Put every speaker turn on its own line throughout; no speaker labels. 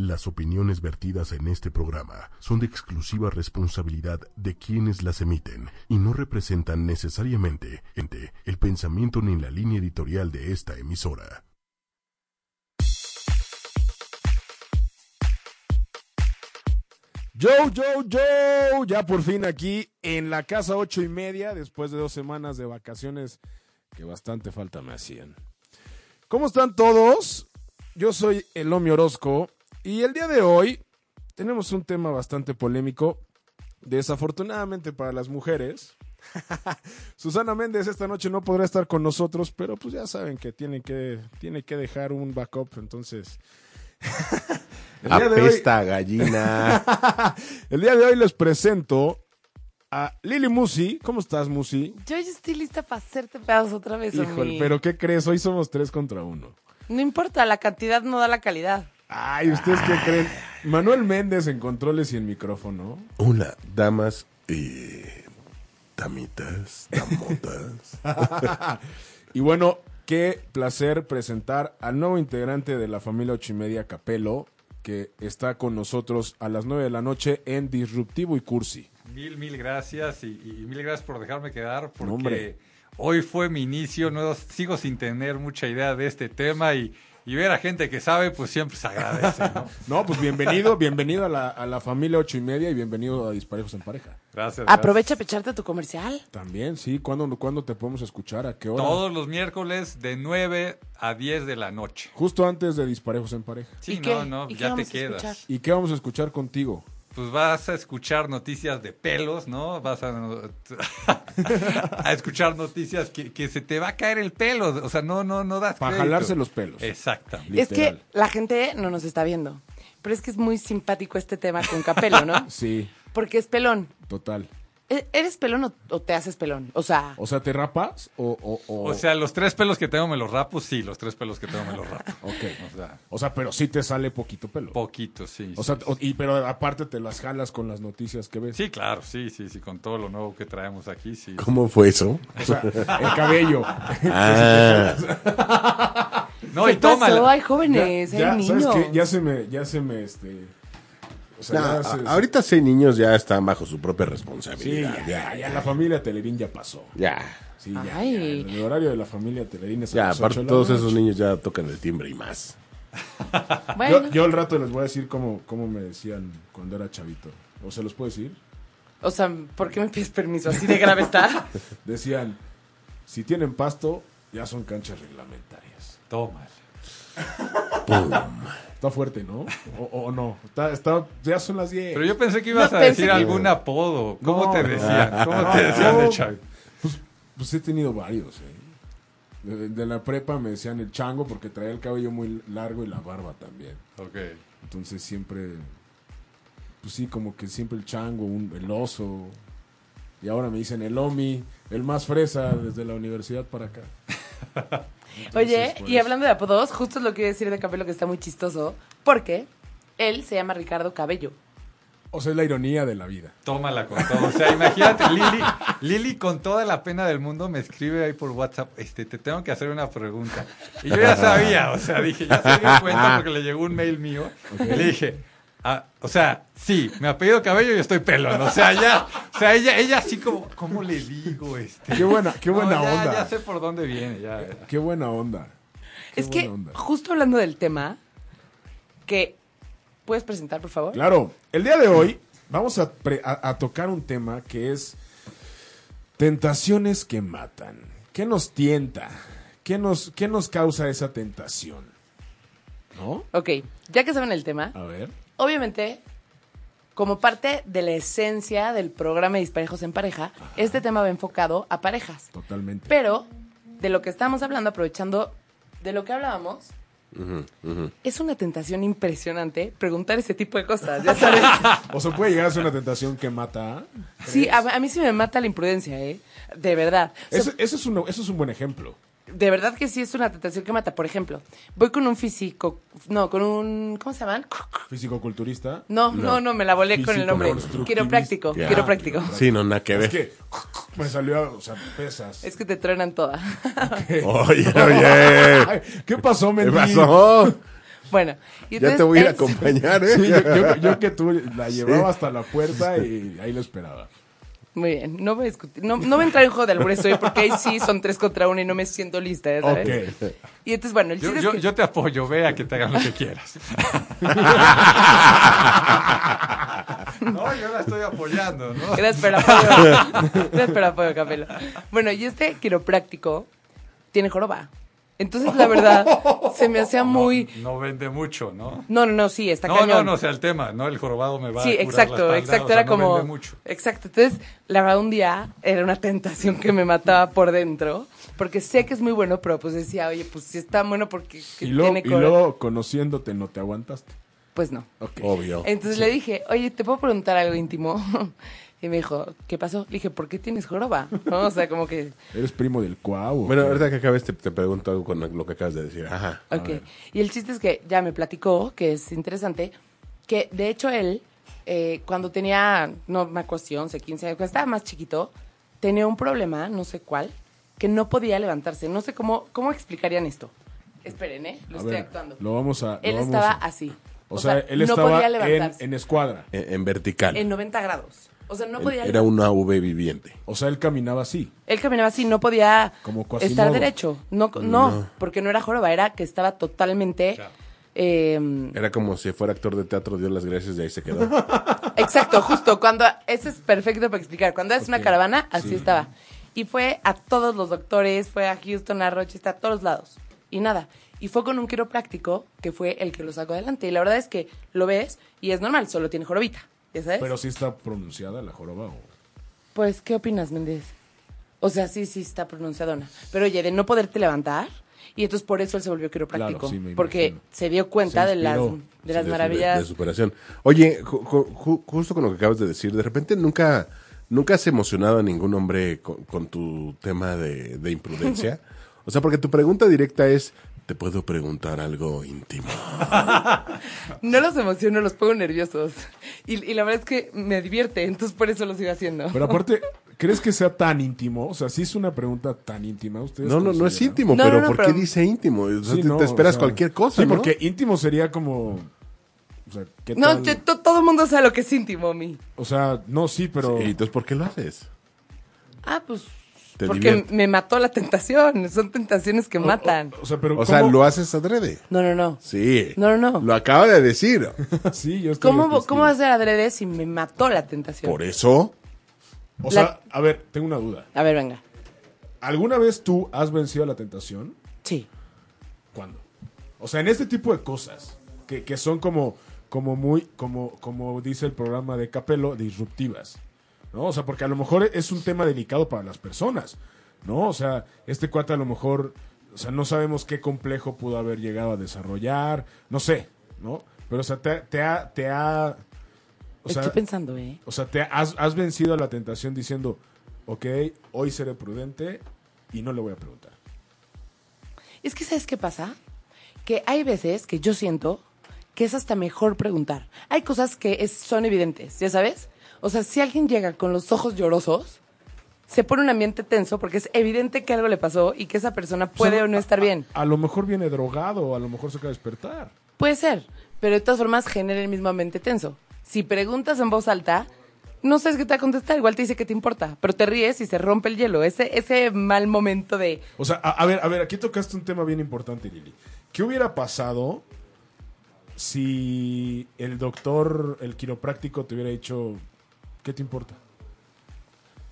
Las opiniones vertidas en este programa son de exclusiva responsabilidad de quienes las emiten y no representan necesariamente ente, el pensamiento ni la línea editorial de esta emisora.
Joe, Joe, Joe, ya por fin aquí en la casa ocho y media, después de dos semanas de vacaciones que bastante falta me hacían. ¿Cómo están todos? Yo soy Elomi Orozco y el día de hoy tenemos un tema bastante polémico, desafortunadamente para las mujeres. Susana Méndez esta noche no podrá estar con nosotros, pero pues ya saben que tiene que, tiene que dejar un backup, entonces...
El día de hoy- gallina.
El día de hoy les presento a Lili Musi. ¿Cómo estás, Musi?
Yo ya estoy lista para hacerte pedazos otra vez.
Híjole, pero ¿qué crees? Hoy somos tres contra uno.
No importa, la cantidad no da la calidad.
Ay, ¿ustedes qué creen? Manuel Méndez en controles y en micrófono.
Hola, damas y damitas, damotas.
Y bueno, qué placer presentar al nuevo integrante de la familia ocho y media Capelo, que está con nosotros a las nueve de la noche en Disruptivo y Cursi.
Mil, mil gracias y, y mil gracias por dejarme quedar porque
hombre.
hoy fue mi inicio, no sigo sin tener mucha idea de este tema y, y ver a gente que sabe pues siempre se agradece, ¿no?
No, pues bienvenido, bienvenido a la, a la familia ocho y media y bienvenido a Disparejos en Pareja.
Gracias.
Aprovecha a pecharte tu comercial.
También, sí. ¿Cuándo, ¿Cuándo te podemos escuchar? ¿A qué hora?
gracias. Todos los miércoles de 9 a 10 de la noche.
Justo antes de Disparejos en Pareja.
Sí,
¿Y
no,
qué?
no,
¿Y qué
ya te quedas.
¿Y qué vamos a escuchar contigo?
Pues vas a escuchar noticias de pelos, ¿no? Vas a, a escuchar noticias que, que se te va a caer el pelo. O sea, no, no, no das
Para
crédito.
jalarse los pelos.
Exactamente.
Es que la gente no nos está viendo. Pero es que es muy simpático este tema con Capelo, ¿no?
Sí,
Porque es pelón.
total.
¿E- ¿Eres pelón o, o te haces pelón? O sea,
O sea, ¿te rapas o...? O, o-
O sea, los tres pelos que tengo me los rapo, sí, los tres pelos que tengo me los rapo.
Ok.
O sea,
O sea, pero sí te sale poquito pelo.
poquito, sí.
O
sí,
sea,
sí.
y, pero aparte te las jalas con las noticias que ves.
Sí, claro, sí, sí, sí, con todo lo nuevo que traemos aquí, sí.
¿Cómo fue eso?
O sea, el cabello.
Ah,
No,
¿qué
y tómala.
pasó? Hay jóvenes,
ya,
hay
¿sabes
niños.
qué? Ya se me, ya se me, este... O sea, se-
ahorita seis niños ya están bajo su propia
Sí,
responsabilidad.
ya, ya, la familia Telerín ya pasó.
Ya.
Sí, ya,
Ay.
ya, El horario de la familia Telerín es a
Ya, aparte todos esos niños ya tocan el timbre y más.
Bueno,
Yo, yo al rato les voy a decir cómo, cómo me decían cuando era chavito. ¿O se los puedo decir?
o sea, ¿por qué me pides permiso? ¿Así de grave está?
Decían, si tienen pasto, ya son canchas reglamentarias.
Tómala.
Está fuerte, ¿no? O, o no. Está, está, ya son las 10.
Pero yo pensé que ibas
No,
a decir
que-
algún apodo. ¿Cómo
No,
te decían? ¿Cómo
No,
te decían
no.
de chavito?
Pues he tenido varios, ¿eh? De, de la prepa me decían el chango porque traía el cabello muy largo y la barba también.
Ok.
Entonces siempre, pues sí, como que siempre el chango, un, el oso. Y ahora me dicen el omi, el más fresa desde la universidad para acá.
Oye,
pues,
y hablando de apodos, justo es lo que iba a decir de Capelo que está muy chistoso, porque él se llama Ricardo Cabello.
O sea, es la ironía de la vida.
Tómala con todo. O sea, imagínate, Lili, Lili con toda la pena del mundo me escribe ahí por WhatsApp, este, te tengo que hacer una pregunta. Y yo ya sabía, o sea, dije, ya se dio cuenta porque le llegó un mail mío. Y le dije, ah, o sea, sí, me apellido cabello y estoy pelón. O sea, ya, o sea, ella, ella así como, ¿cómo le digo este?
Qué buena, qué buena
No, ya-
onda.
Ya sé por dónde viene, ya.
Qué buena onda. Qué
es que,
onda.
justo hablando del tema, que puedes presentar, por favor.
Claro, el día de hoy vamos a, pre- a- a tocar un tema que es tentaciones que matan. ¿Qué nos tienta? ¿Qué nos, qué nos causa esa tentación? ¿No?
Ok, ya que saben el tema,
A ver.
Obviamente, como parte de la esencia del programa de Disparejos en Pareja, este tema va enfocado a parejas.
Totalmente.
Pero, de lo que estamos hablando, aprovechando de lo que hablábamos, es una tentación impresionante preguntar ese tipo de cosas, ya sabes.
O sea, puede llegar a ser una tentación que mata.
Sí, a, a mí sí me mata la imprudencia, ¿eh? De verdad. O sea,
Eso, eso es un, eso es un buen ejemplo.
De verdad que sí es una tentación que mata. Por ejemplo, voy con un físico, no, con un, ¿cómo se llaman?
Físico-culturista.
No, no, no, me la volé con el nombre. Quiropráctico,
Ya.
quiropráctico.
Sí, no, nada que
Es
ver.
que me salió, o sea, pesas.
Es que te truenan toda.
Oye, oye.
¿Qué pasó,
¿Qué
Mendy?
pasó?
Bueno, y
Ya te
entonces
voy a ir a acompañar, ¿eh?
Sí, yo, yo- yo que tú la llevaba hasta la puerta y ahí lo esperaba.
Muy bien, no voy a discutir, no, no voy a entrar en juego de albures hoy porque ahí sí son tres contra uno y no me siento lista, ¿ya ¿sabes?
Ok.
Y entonces, bueno, el
Yo,
chiste
yo,
es que...
yo te apoyo, ve a que te hagan lo que quieras. no, yo la estoy apoyando, ¿no?
Gracias por el apoyo. Gracias por el apoyo, Capelo. Bueno, y este quiropráctico tiene joroba. Entonces, la verdad, se me hacía muy...
No, no vende mucho, ¿no?
No, no, no, sí, está
No,
cañón.
no, no, o sea, el tema, ¿no? El jorobado me va
Sí,
a curar
exacto,
la espalda,
exacto.
o sea,
era
no
como.
vende mucho.
Exacto. Entonces, la verdad, un día era una tentación que me mataba por dentro. Porque sé que es muy bueno, pero pues decía, oye, pues si está bueno, porque
Y luego,
tiene
y luego, conociéndote, no te aguantaste.
Pues no.
Obvio.
Entonces le dije, oye, ¿te puedo preguntar algo íntimo? Y me dijo, ¿qué pasó? Le dije, ¿por qué tienes joroba? ¿No? O sea, como que.
¿Eres primo del cuau?
Bueno, ahorita que acabes te, te pregunto algo con lo que acabas de decir. Ajá.
Ok. Y el chiste es que ya me platicó, que es interesante, que de hecho él, eh, cuando tenía, no me acuerdo si 11, 15 años, cuando estaba más chiquito, tenía un problema, no sé cuál, que no podía levantarse. No sé cómo, cómo explicarían esto. Esperen, ¿eh? Lo
A
estoy
ver,
actuando.
Lo vamos a.
Él
vamos
estaba
a-
así.
O, sea, él
no
estaba
podía
en,
levantarse.
en escuadra.
En, en vertical.
En 90 grados. O sea, no podía
Era una V viviente.
O sea, él caminaba así.
Él caminaba así, no podía
Como
estar derecho. No, no, porque no era joroba, era que estaba totalmente...
Claro.
eh,
Era como si fuera actor de teatro, dio las gracias y ahí se quedó.
exacto, justo. Cuando, eso es perfecto para explicar. Cuando es una caravana, así
sí.
estaba. Y fue a todos los doctores, fue a Houston, a Rochester, a todos lados. Y nada. Y fue con un quiropráctico que fue el que lo sacó adelante. Y la verdad es que lo ves y es normal, solo tiene jorobita. ¿Ya sabes?
Pero sí está pronunciada la joroba. o-
Pues, ¿qué opinas, Méndez? O sea, sí, sí está pronunciadona. Pero oye, de no poderte levantar, y entonces por eso él se volvió quiropráctico.
Claro, sí,
porque se dio cuenta
Se
de las, de las
de-
maravillas.
De, superación. Oye, ju- ju- ju- justo con lo que acabas de decir, de repente nunca, nunca has emocionado a ningún hombre con, con tu tema de, de imprudencia. O sea, porque tu pregunta directa es, ¿te puedo preguntar algo íntimo?
No los emociono, los pongo nerviosos. Y, y la verdad es que me divierte, entonces por eso lo sigo haciendo.
Pero aparte, ¿crees que sea tan íntimo? O sea, sí es una pregunta tan íntima. ¿Ustedes
No, no, no es íntimo,
No,
pero
no, no,
¿por qué dice íntimo? O sea,
Sí,
te,
no,
te esperas
o sea,
cualquier cosa,
Sí,
¿no?
porque íntimo sería como... O sea, ¿qué
no,
tal?
yo- to- todo el mundo sabe lo que es íntimo, mi.
O sea, no, sí, pero...
Sí, entonces, ¿por qué lo haces?
Ah, pues.
Te
porque
divierte.
me mató la tentación. Son tentaciones que matan.
O, o sea, pero
O sea,
¿cómo-
lo haces adrede.
No, no, no.
Sí.
No, no, no.
Lo acaba de decir.
sí, yo estoy
¿Cómo. ¿Cómo va a ser adrede si me mató la tentación?
Por eso,
O
La-
sea, a ver, tengo una duda.
A ver, venga.
¿Alguna vez tú has vencido la tentación?
Sí.
¿Cuándo? O sea, en este tipo de cosas, que, que son como, como muy, como, como dice el programa de Capello, disruptivas. ¿No? O sea, porque a lo mejor es un tema delicado para las personas. ¿No? O sea, este cuate a lo mejor, o sea, no sabemos qué complejo pudo haber llegado a desarrollar, no sé, ¿no? Pero, o sea, te, te ha, te ha, o sea,
Estoy pensando, ¿eh?
o sea, te has, has vencido la tentación diciendo, ok, hoy seré prudente y no le voy a preguntar.
Es que, ¿sabes qué pasa? Que hay veces que yo siento que es hasta mejor preguntar. Hay cosas que es- son evidentes, ¿ya sabes? O sea, si alguien llega con los ojos llorosos, se pone un ambiente tenso porque es evidente que algo le pasó y que esa persona puede
sea,
o no estar bien.
A lo mejor viene drogado, a lo mejor se acaba de despertar.
Puede ser, pero de todas formas genera el mismo ambiente tenso. Si preguntas en voz alta, no sabes qué te va a contestar, igual te dice que te importa, pero te ríes y se rompe el hielo. Ese, ese mal momento de...
O sea, a, a ver, a ver, aquí tocaste un tema bien importante, Lili. ¿Qué hubiera pasado si el doctor, el quiropráctico, te hubiera dicho, ¿qué te importa?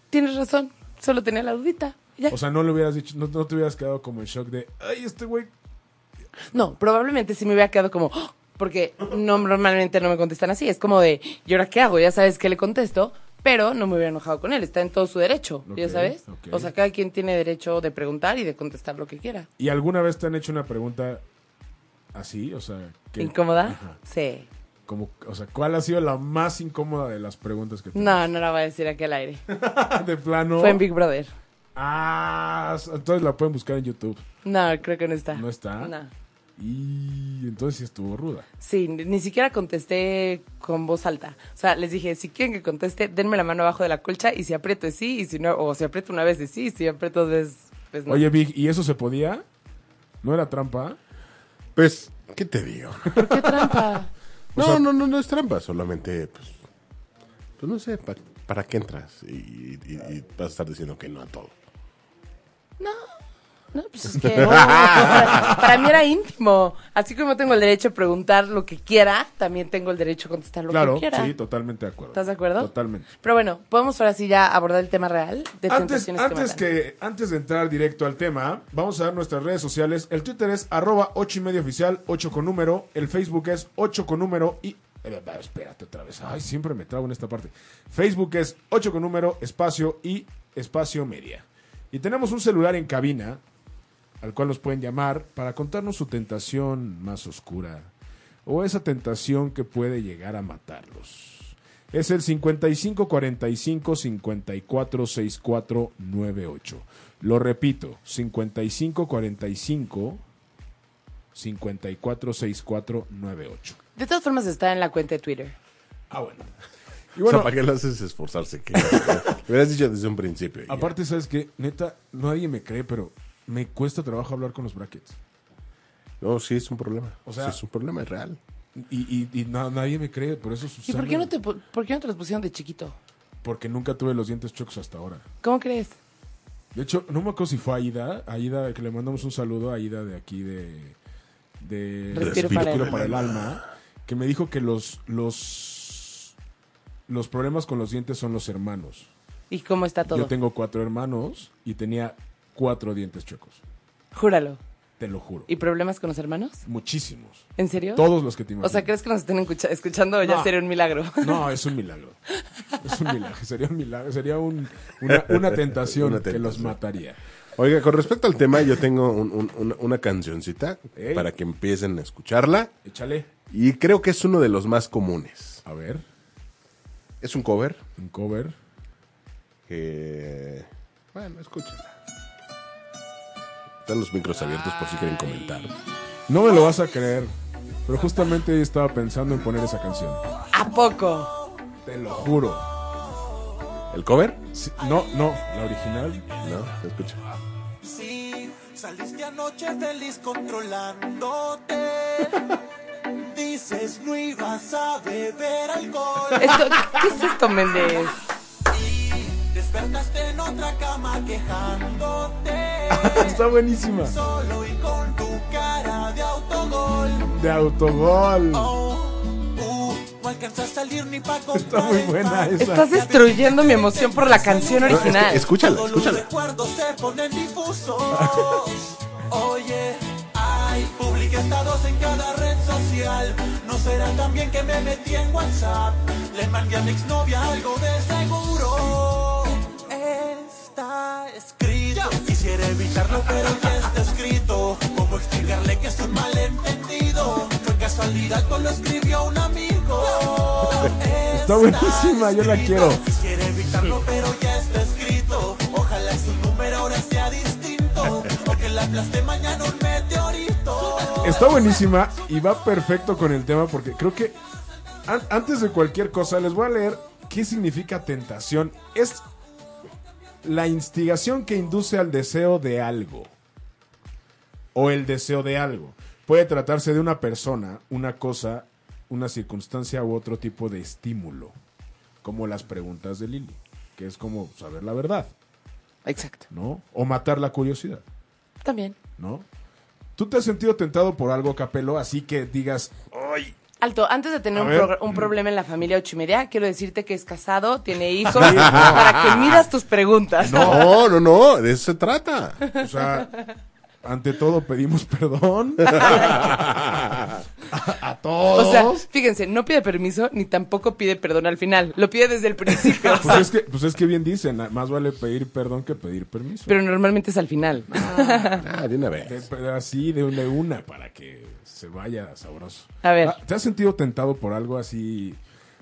Tienes razón, solo tenía la dudita. Ya.
O sea, no le hubieras dicho, no, no te hubieras quedado como en shock de, ay, este güey.
No, probablemente sí me hubiera quedado como, "Oh", porque no, normalmente no me contestan así. Es como de, ¿y ahora qué hago? Ya sabes que le contesto, pero no me hubiera enojado con él. Está en todo su derecho, ya sabes. O sea, cada quien tiene derecho de preguntar y de contestar lo que quiera.
¿Y alguna vez te han hecho una pregunta así? O sea, que,
¿Incómoda?
Ajá.
Sí.
Como, o sea, ¿cuál ha sido la más incómoda de las preguntas que te
No, no la voy a decir aquí al aire.
De plano.
Fue en Big Brother.
Ah, entonces la pueden buscar en YouTube.
No, creo que no está.
¿No está?
No.
Y entonces sí estuvo ruda.
Sí, ni ni siquiera contesté con voz alta. O sea, les dije, si quieren que conteste, denme la mano abajo de la colcha y si aprieto es sí, y si no, o si aprieto una vez es sí, y si aprieto dos veces, pues no.
Oye, Big, ¿y eso se podía? ¿No era trampa?
pues ¿Qué te digo?
¿Por qué trampa?
No, no, no, no es trampa, solamente, pues, pues no sé, pa- ¿para qué entras? Y, y- y vas a estar diciendo que no a todo.
No, pues es que para, para mí era íntimo. Así como tengo el derecho a preguntar lo que quiera, también tengo el derecho a contestar lo
Claro,
que quiera.
sí, totalmente de acuerdo.
¿Estás de acuerdo?
Totalmente.
Pero bueno, podemos ahora sí ya abordar el tema real de
Antes, antes, que, antes de entrar directo al tema, vamos a ver nuestras redes sociales. El Twitter es arroba 8 y medio oficial, 8 con número. El Facebook es 8 con número y... eh, Espérate otra vez. Ay, siempre me trago en esta parte. Facebook es 8 con número, espacio y espacio media. Y tenemos un celular en cabina al cual nos pueden llamar para contarnos su tentación más oscura o esa tentación que puede llegar a matarlos. Es el 5545 546498. Lo repito, 5545 546498.
De todas formas está en la cuenta de Twitter.
Ah, bueno. Y
o
bueno,
sea, ¿para qué lo haces esforzarse? Que, me hubieras dicho desde un principio. ya.
aparte, ¿sabes qué? Neta, nadie me cree, pero me cuesta trabajo hablar con los brackets.
No, sí es un problema.
O sea-
Sí es un problema, es real.
Y, y- y na- nadie me cree, por eso
¿Y
Susana.
por qué, no te, por qué no te los pusieron de chiquito?
Porque nunca tuve los dientes chocos hasta ahora.
¿Cómo crees?
De hecho, no me acuerdo si fue Aida, Aida, que le mandamos un saludo a Aida de aquí de, de
Respiro para el
para el alma, que me dijo que los, los, los problemas con los dientes son los hermanos.
¿Y cómo está todo?
Yo tengo cuatro hermanos y tenía cuatro dientes chuecos,
Júralo.
te lo juro.
¿Y problemas con los hermanos?
Muchísimos.
¿En serio?
Todos los que te
O
imaginas.
sea, ¿crees que nos estén escucha- escuchando o ya
No.
sería un milagro?
No, es un milagro. Es un milagro. Sería un milagro. Sería un- una, una tentación
Una
que los mataría.
Oiga, con respecto al tema, yo tengo un- un- una, una cancioncita para que empiecen a escucharla.
Échale.
Y creo que es uno de los más comunes.
A ver,
Es un cover
un cover.
que... Bueno, escúchenla. Están los micros abiertos por si quieren comentar.
No me lo vas a creer, pero justamente hoy estaba pensando en poner esa canción.
¿A poco?
Te lo juro.
¿El cover?
Sí, no, no, la original.
No, se escucha.
Sí, saliste anoche feliz controlándote. Dices no ibas a beber alcohol.
Esto, ¿Qué es esto, Méndez?
Y despertaste en otra cama quejándote.
Está buenísima.
Solo y con tu cara de autogol.
De autogol.
Oh, uh, no alcanzaste a salir ni pa' comprar
Está muy buena esa.
Estás destruyendo mi emoción por la canción
No, es que
original.
escúchala,
Todos los
escúchala.
recuerdos se ponen difusos. Oye, ay, publiqué estados en cada red social. No será también que me metí en WhatsApp. Le mandé a mi exnovia algo de seguro. Está escrito. Quisiera evitarlo, pero ya está escrito. ¿Cómo explicarle que es un malentendido? Fue casualidad, lo escribió un amigo.
Está buenísima, yo la quiero.
Quiere evitarlo, pero ya está escrito. Ojalá su número ahora sea distinto. O que la aplaste mañana un meteorito.
Está buenísima y va perfecto con el tema porque creo que an- antes de cualquier cosa les voy a leer qué significa tentación. Es la instigación que induce al deseo de algo o el deseo de algo. Puede tratarse de una persona, una cosa, una circunstancia u otro tipo de estímulo, como las preguntas de Lili, que es como saber la verdad,
Exacto.
¿no? O matar la curiosidad.
También.
¿no? ¿Tú te has sentido tentado por algo, Capelo? Así que digas,
Alto, antes de tener un, progr- un problema en la familia ocho y media, quiero decirte que es casado, tiene hijos, para que midas tus preguntas.
No, no, no, de eso se trata.
o sea, ante todo pedimos perdón a, a todos.
O sea, fíjense, no pide permiso ni tampoco pide perdón al final. Lo pide desde el principio.
pues, es que, pues es que bien dicen, más vale pedir perdón que pedir permiso.
Pero normalmente es al final.
Ah, de una
De-
vez.
pero así de una, de una para que se vaya sabroso.
A ver.
Ah, ¿Te has sentido tentado por algo así?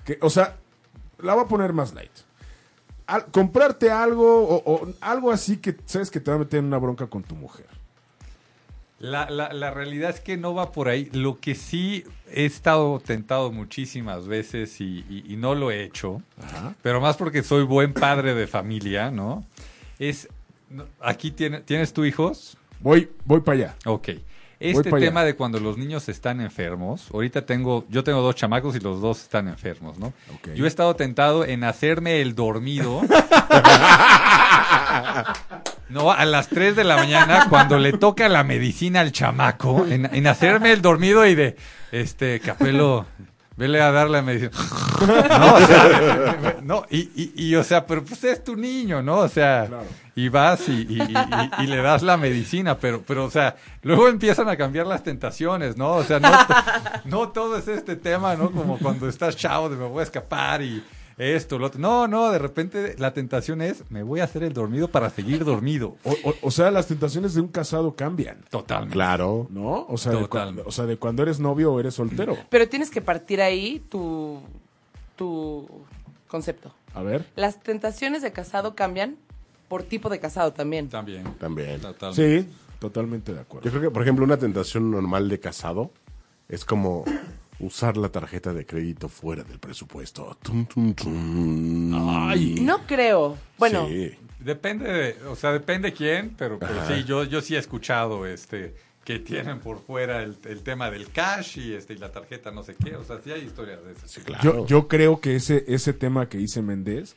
Que, o sea, la voy a poner más light. Al- comprarte algo o, o algo así que sabes que te va a meter en una bronca con tu mujer.
La, la, la realidad es que no va por ahí. Lo que sí he estado tentado muchísimas veces y, y- y no lo he hecho,
Ajá.
pero más porque soy buen padre de familia, ¿no? Es, aquí tiene, ¿tienes tú hijos?
Voy, voy para allá.
Ok. este
pa' allá.
tema de cuando los niños están enfermos, ahorita tengo, yo tengo dos chamacos y los dos están enfermos, ¿no?
Ok.
Yo he estado tentado en hacerme el dormido. No, a las 3 de la mañana, cuando le toca la medicina al chamaco, en, en hacerme el dormido y de, este, Capelo, vele a dar la medicina. No, o sea, no, y, y, y, o sea, pero pues es tu niño, ¿no? O sea, y vas y, y- le das la medicina, pero, pero, o sea, luego empiezan a cambiar las tentaciones, ¿no? O sea, no, no todo es este tema, ¿no? Como cuando estás chavo de me voy a escapar y esto, lo otro. No, no, de repente la tentación es, me voy a hacer el dormido para seguir dormido.
O, o- o sea, las tentaciones de un casado cambian,
Totalmente.
Claro.
¿no? O sea, de,
Totalmente.
o sea, de cuando eres novio o eres soltero.
Pero tienes que partir ahí tu, tu concepto.
A ver.
Las tentaciones de casado cambian por tipo de casado también.
También.
También.
Totalmente.
Sí, totalmente de acuerdo.
Yo creo que, por ejemplo, una tentación normal de casado es como usar la tarjeta de crédito fuera del presupuesto. Tum, tum, tum.
Ay.
No creo. Bueno,
Sí.
Depende de, o sea, depende quién, pero, pero sí, yo, yo sí he escuchado este que tienen por fuera el, el tema del cash y este y la tarjeta no sé qué, o sea, sí hay historias de esas.
Sí, claro.
Yo, yo creo que ese, ese tema que dice Méndez,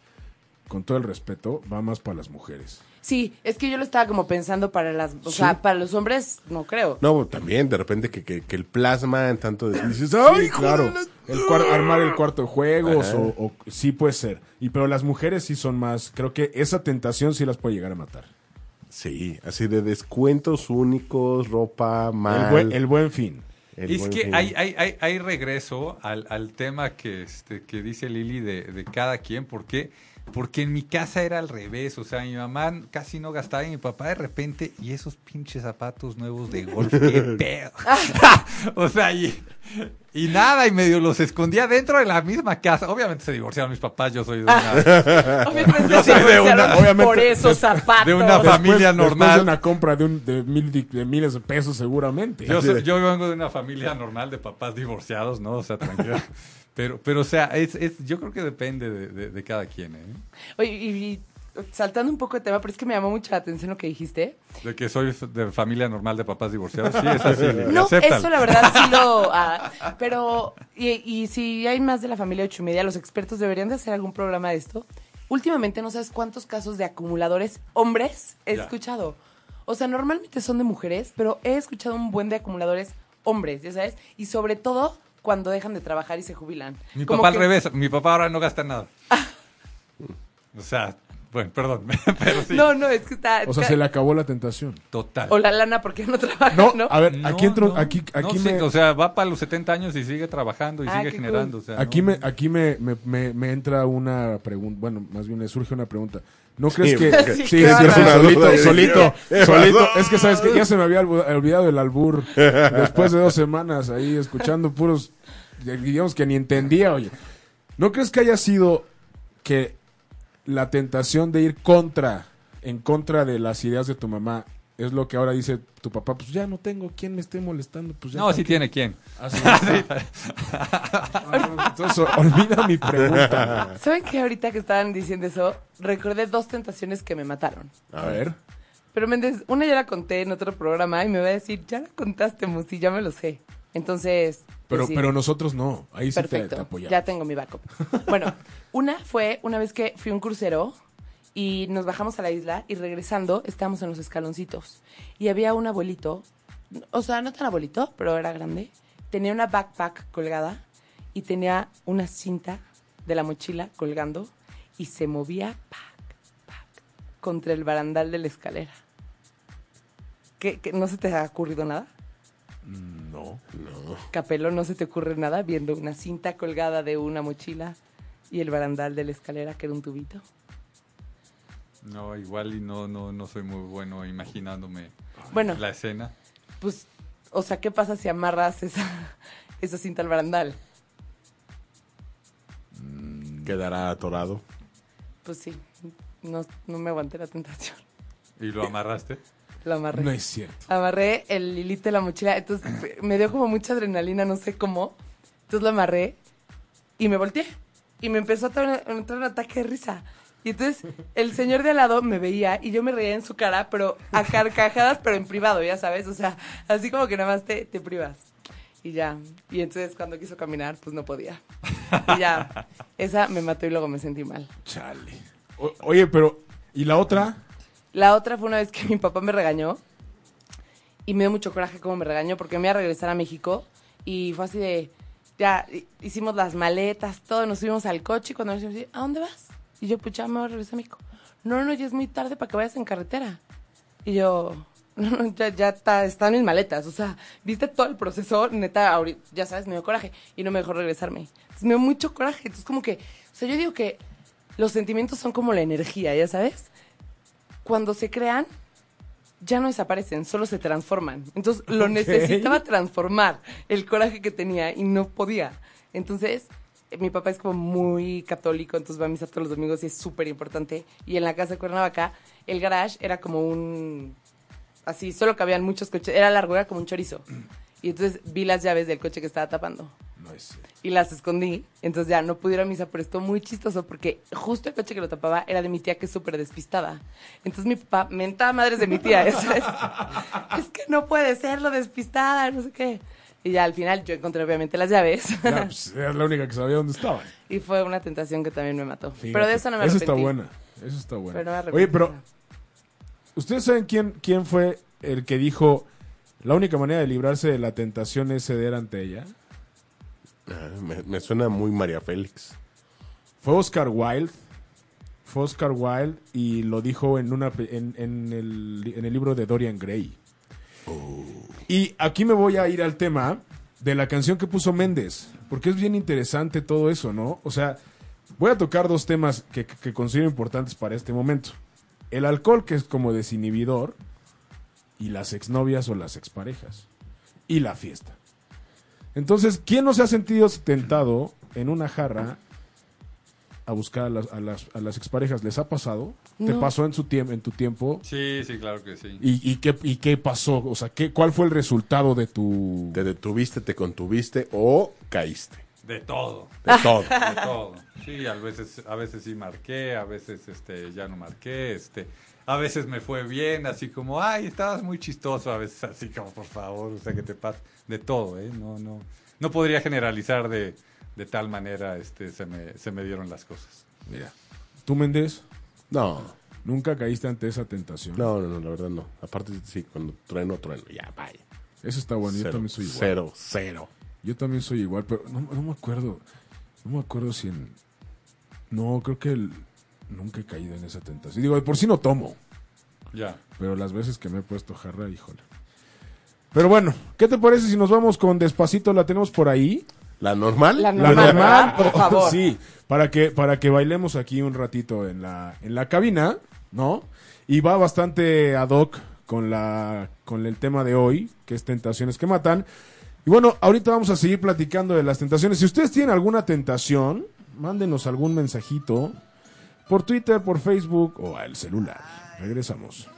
con todo el respeto, va más para las mujeres.
Sí, es que yo lo estaba como pensando para las, o sea, para los hombres no creo.
No, también de repente que, que, que el plasma en tanto de... dices, ¡ay,
Sí, claro. El armar el cuarto de juegos o, o- sí puede ser. Y pero las mujeres sí son más, creo que esa tentación sí las puede llegar a matar.
Sí, así de descuentos únicos, ropa, mal.
El buen, el buen fin.
el
es
buen
que
fin.
hay, hay, hay, hay regreso al, al tema que, este, que dice Lili de, de cada quien, ¿por qué? Porque en mi casa era al revés, o sea, mi mamá casi no gastaba y mi papá de repente, y esos pinches zapatos nuevos de golf, qué pedo. o sea, y, y nada, y medio los escondía dentro de la misma casa. Obviamente se divorciaron mis papás, yo soy de una,
Obviamente
Yo
se
soy de una-
obviamente,
por esos zapatos.
de una fam- Familia
Después- después
normal.
de una compra de, un, de, mil, de miles de pesos seguramente.
Yo, soy- yo vengo de una familia normal de papás divorciados, ¿no? O sea, tranquilo. Pero, pero o sea, es, es, yo creo que depende de, de- de cada quien, ¿eh?
Oye, y, y saltando un poco de tema, pero es que me llamó mucho la atención lo que dijiste.
De que soy de familia normal de papás divorciados. Sí, es así.
No,
acéptalo.
eso la verdad sí lo... ah, pero, y, y si hay más de la familia ocho y media, los expertos deberían de hacer algún programa de esto. Últimamente no sabes cuántos casos de acumuladores hombres he
Ya.
escuchado. O sea, normalmente son de mujeres, pero he escuchado un buen de acumuladores hombres, ¿ya sabes? Y sobre todo cuando dejan de trabajar y se jubilan.
Mi
Como
papá al revés. Mi papá ahora no gasta nada. O sea, bueno, perdón. Pero sí.
No, no, es que está...
o sea, se le acabó la tentación.
Total.
O la lana porque no trabaja,
No,
¿no?
a ver,
No,
aquí entro,
no.
aquí,
No,
aquí
sí,
me,
o sea, va para los 70 años y sigue trabajando y
Ah,
sigue generando.
cool.
O sea,
aquí
no-
me, aquí me, me, me, me entra una pregunta, bueno, más bien me surge una pregunta. ¿No crees
Sí,
que sí,
Sí,
sí,
claro.
sí,
Una
solito, solito,
¿qué
solito? Es que sabes que ya se me había olv- olvidado el albur después de dos semanas ahí escuchando puros, digamos que ni entendía, oye. ¿No crees que haya sido que la tentación de ir contra, en contra de las ideas de tu mamá, es lo que ahora dice tu papá? Pues ya no tengo quien me esté molestando, pues ya.
No,
¿para
sí tiene quién.
Ah, sí. Ah, no, Entonces, olvida mi pregunta.
¿Saben que ahorita que estaban diciendo eso, recordé dos tentaciones que me mataron?
A ver.
Pero Méndez, una ya la conté en otro programa y me va a decir, ya la contaste, Musi, ya me lo sé. Entonces...
Pero,
pues
pero nosotros no. Ahí sí te, te
Perfecto,
apoyamos.
ya tengo mi backup. Bueno, una fue una vez que fui a un crucero y nos bajamos a la isla y regresando estábamos en los escaloncitos y había un abuelito, o sea, no tan abuelito, pero era grande, tenía una backpack colgada y tenía una cinta de la mochila colgando y se movía pac, pac, contra el barandal de la escalera. ¿Qué, qué, no se te ha ocurrido nada?
No.
Capelo, ¿no se te ocurre nada viendo una cinta colgada de una mochila y el barandal de la escalera que era un tubito?
No, igual y no, no, no soy muy bueno imaginándome
Bueno,
la escena.
pues, o sea, ¿qué pasa si amarras esa, esa cinta al barandal?
Quedará atorado.
Pues sí, no, no me aguanté la tentación.
¿Y lo amarraste?
Lo amarré.
No es cierto.
Amarré el hilito de la mochila, entonces me dio como mucha adrenalina, no sé cómo. Entonces lo amarré y me volteé. Y me empezó a tra- a entrar un ataque de risa. Y entonces el señor de al lado me veía y yo me reía en su cara, pero a carcajadas, pero en privado, ya sabes. O sea, así como que nada más te, te privas. Y ya. Y entonces cuando quiso caminar, pues no podía. Y ya. Esa me mató y luego me sentí mal.
Chale. O- oye, pero, ¿y la otra?
La otra fue una vez que mi papá me regañó y me dio mucho coraje como me regañó porque me iba a regresar a México y fue así de, ya hi- hicimos las maletas, todo, nos subimos al coche y cuando nos fuimos, ¿a dónde vas? Y yo, pues ya me voy a regresar a México. No, no, ya es muy tarde para que vayas en carretera. Y yo, no, no, ya, ya está, están mis maletas. O sea, viste todo el proceso, neta, ahorita, ya sabes, me dio coraje y no me dejó regresarme. Me dio mucho coraje. Entonces como que, o sea, yo digo que los sentimientos son como la energía, ya sabes. Cuando se crean, ya no desaparecen, solo se transforman. Entonces lo necesitaba transformar el coraje que tenía y no podía. Entonces, mi papá es como muy católico, entonces va a misa todos los domingos y es súper importante. Y en la casa de Cuernavaca, el garage era como un... Así, solo cabían muchos coches. Era largo, era como un chorizo. Y entonces vi las llaves del coche que estaba tapando
No es cierto.
y las escondí. Entonces ya no pude ir a misa, pero estuvo muy chistoso porque justo el coche que lo tapaba era de mi tía que es súper despistada. Entonces mi papá mentaba madres de mi tía. eso es, es que no puede ser lo despistada, no sé qué. Y ya al final yo encontré obviamente las llaves.
Ya, pues, era la única que sabía dónde estaban.
y fue una tentación que también me mató.
Fíjate.
Pero de eso no me
Eso
arrepentí.
está buena. Eso está buena.
Pero no me arrepentí.
Oye, pero ¿ustedes saben quién, quién fue el que dijo la única manera de librarse de la tentación es ceder ante ella?
Ah, me, me suena muy María Félix.
Fue Oscar Wilde. Fue Oscar Wilde y lo dijo en, una, en, en el, en el libro de Dorian Gray. Y aquí me voy a ir al tema de la canción que puso Méndez, porque es bien interesante todo eso, ¿no? O sea, voy a tocar dos temas que, que- que considero importantes para este momento. El alcohol, que es como desinhibidor, y las exnovias o las exparejas, y la fiesta. Entonces, ¿quién no se ha sentido tentado en una jarra a buscar a las, a las, a las exparejas? ¿Les ha pasado? ¿Te
No.
pasó en, su tiempo en tu tiempo?
Sí, sí, claro que sí.
¿Y, y, qué, ¿Y qué pasó? O sea, ¿qué, ¿cuál fue el resultado de tu...?
Te detuviste, te contuviste o caíste.
De todo.
De todo.
De todo. Sí, a veces, a veces sí marqué, a veces este, ya no marqué, este, a veces me fue bien, así como, ay, estabas muy chistoso, a veces así como, por favor, o sea, que te pasa, de todo, ¿eh? No, no, no podría generalizar de, de tal manera, este, se me, se me dieron las cosas.
Mira. ¿Tú, Méndez?
No,
¿Nunca caíste ante esa tentación?
no, no, no, la verdad no. Aparte, sí, cuando trueno, trueno. Ya, vaya.
Eso está bueno, yo también soy igual.
Cero, cero.
Yo también soy igual, pero no, no me acuerdo. No me acuerdo si en. No, creo que el- nunca he caído en esa tentación. Digo, de por sí no tomo,
Ya.
pero las veces que me he puesto jarra, híjole. Pero bueno, ¿qué te parece si nos vamos con Despacito? ¿La tenemos por ahí?
¿La normal?
La
La
normal, por favor.
Sí, para que, para que bailemos aquí un ratito en la, en la cabina, ¿no? Y va bastante ad hoc con, la, con el tema de hoy, que es tentaciones que matan. Y bueno, ahorita vamos a seguir platicando de las tentaciones. Si ustedes tienen alguna tentación, mándenos algún mensajito por Twitter, por Facebook o al celular. Regresamos.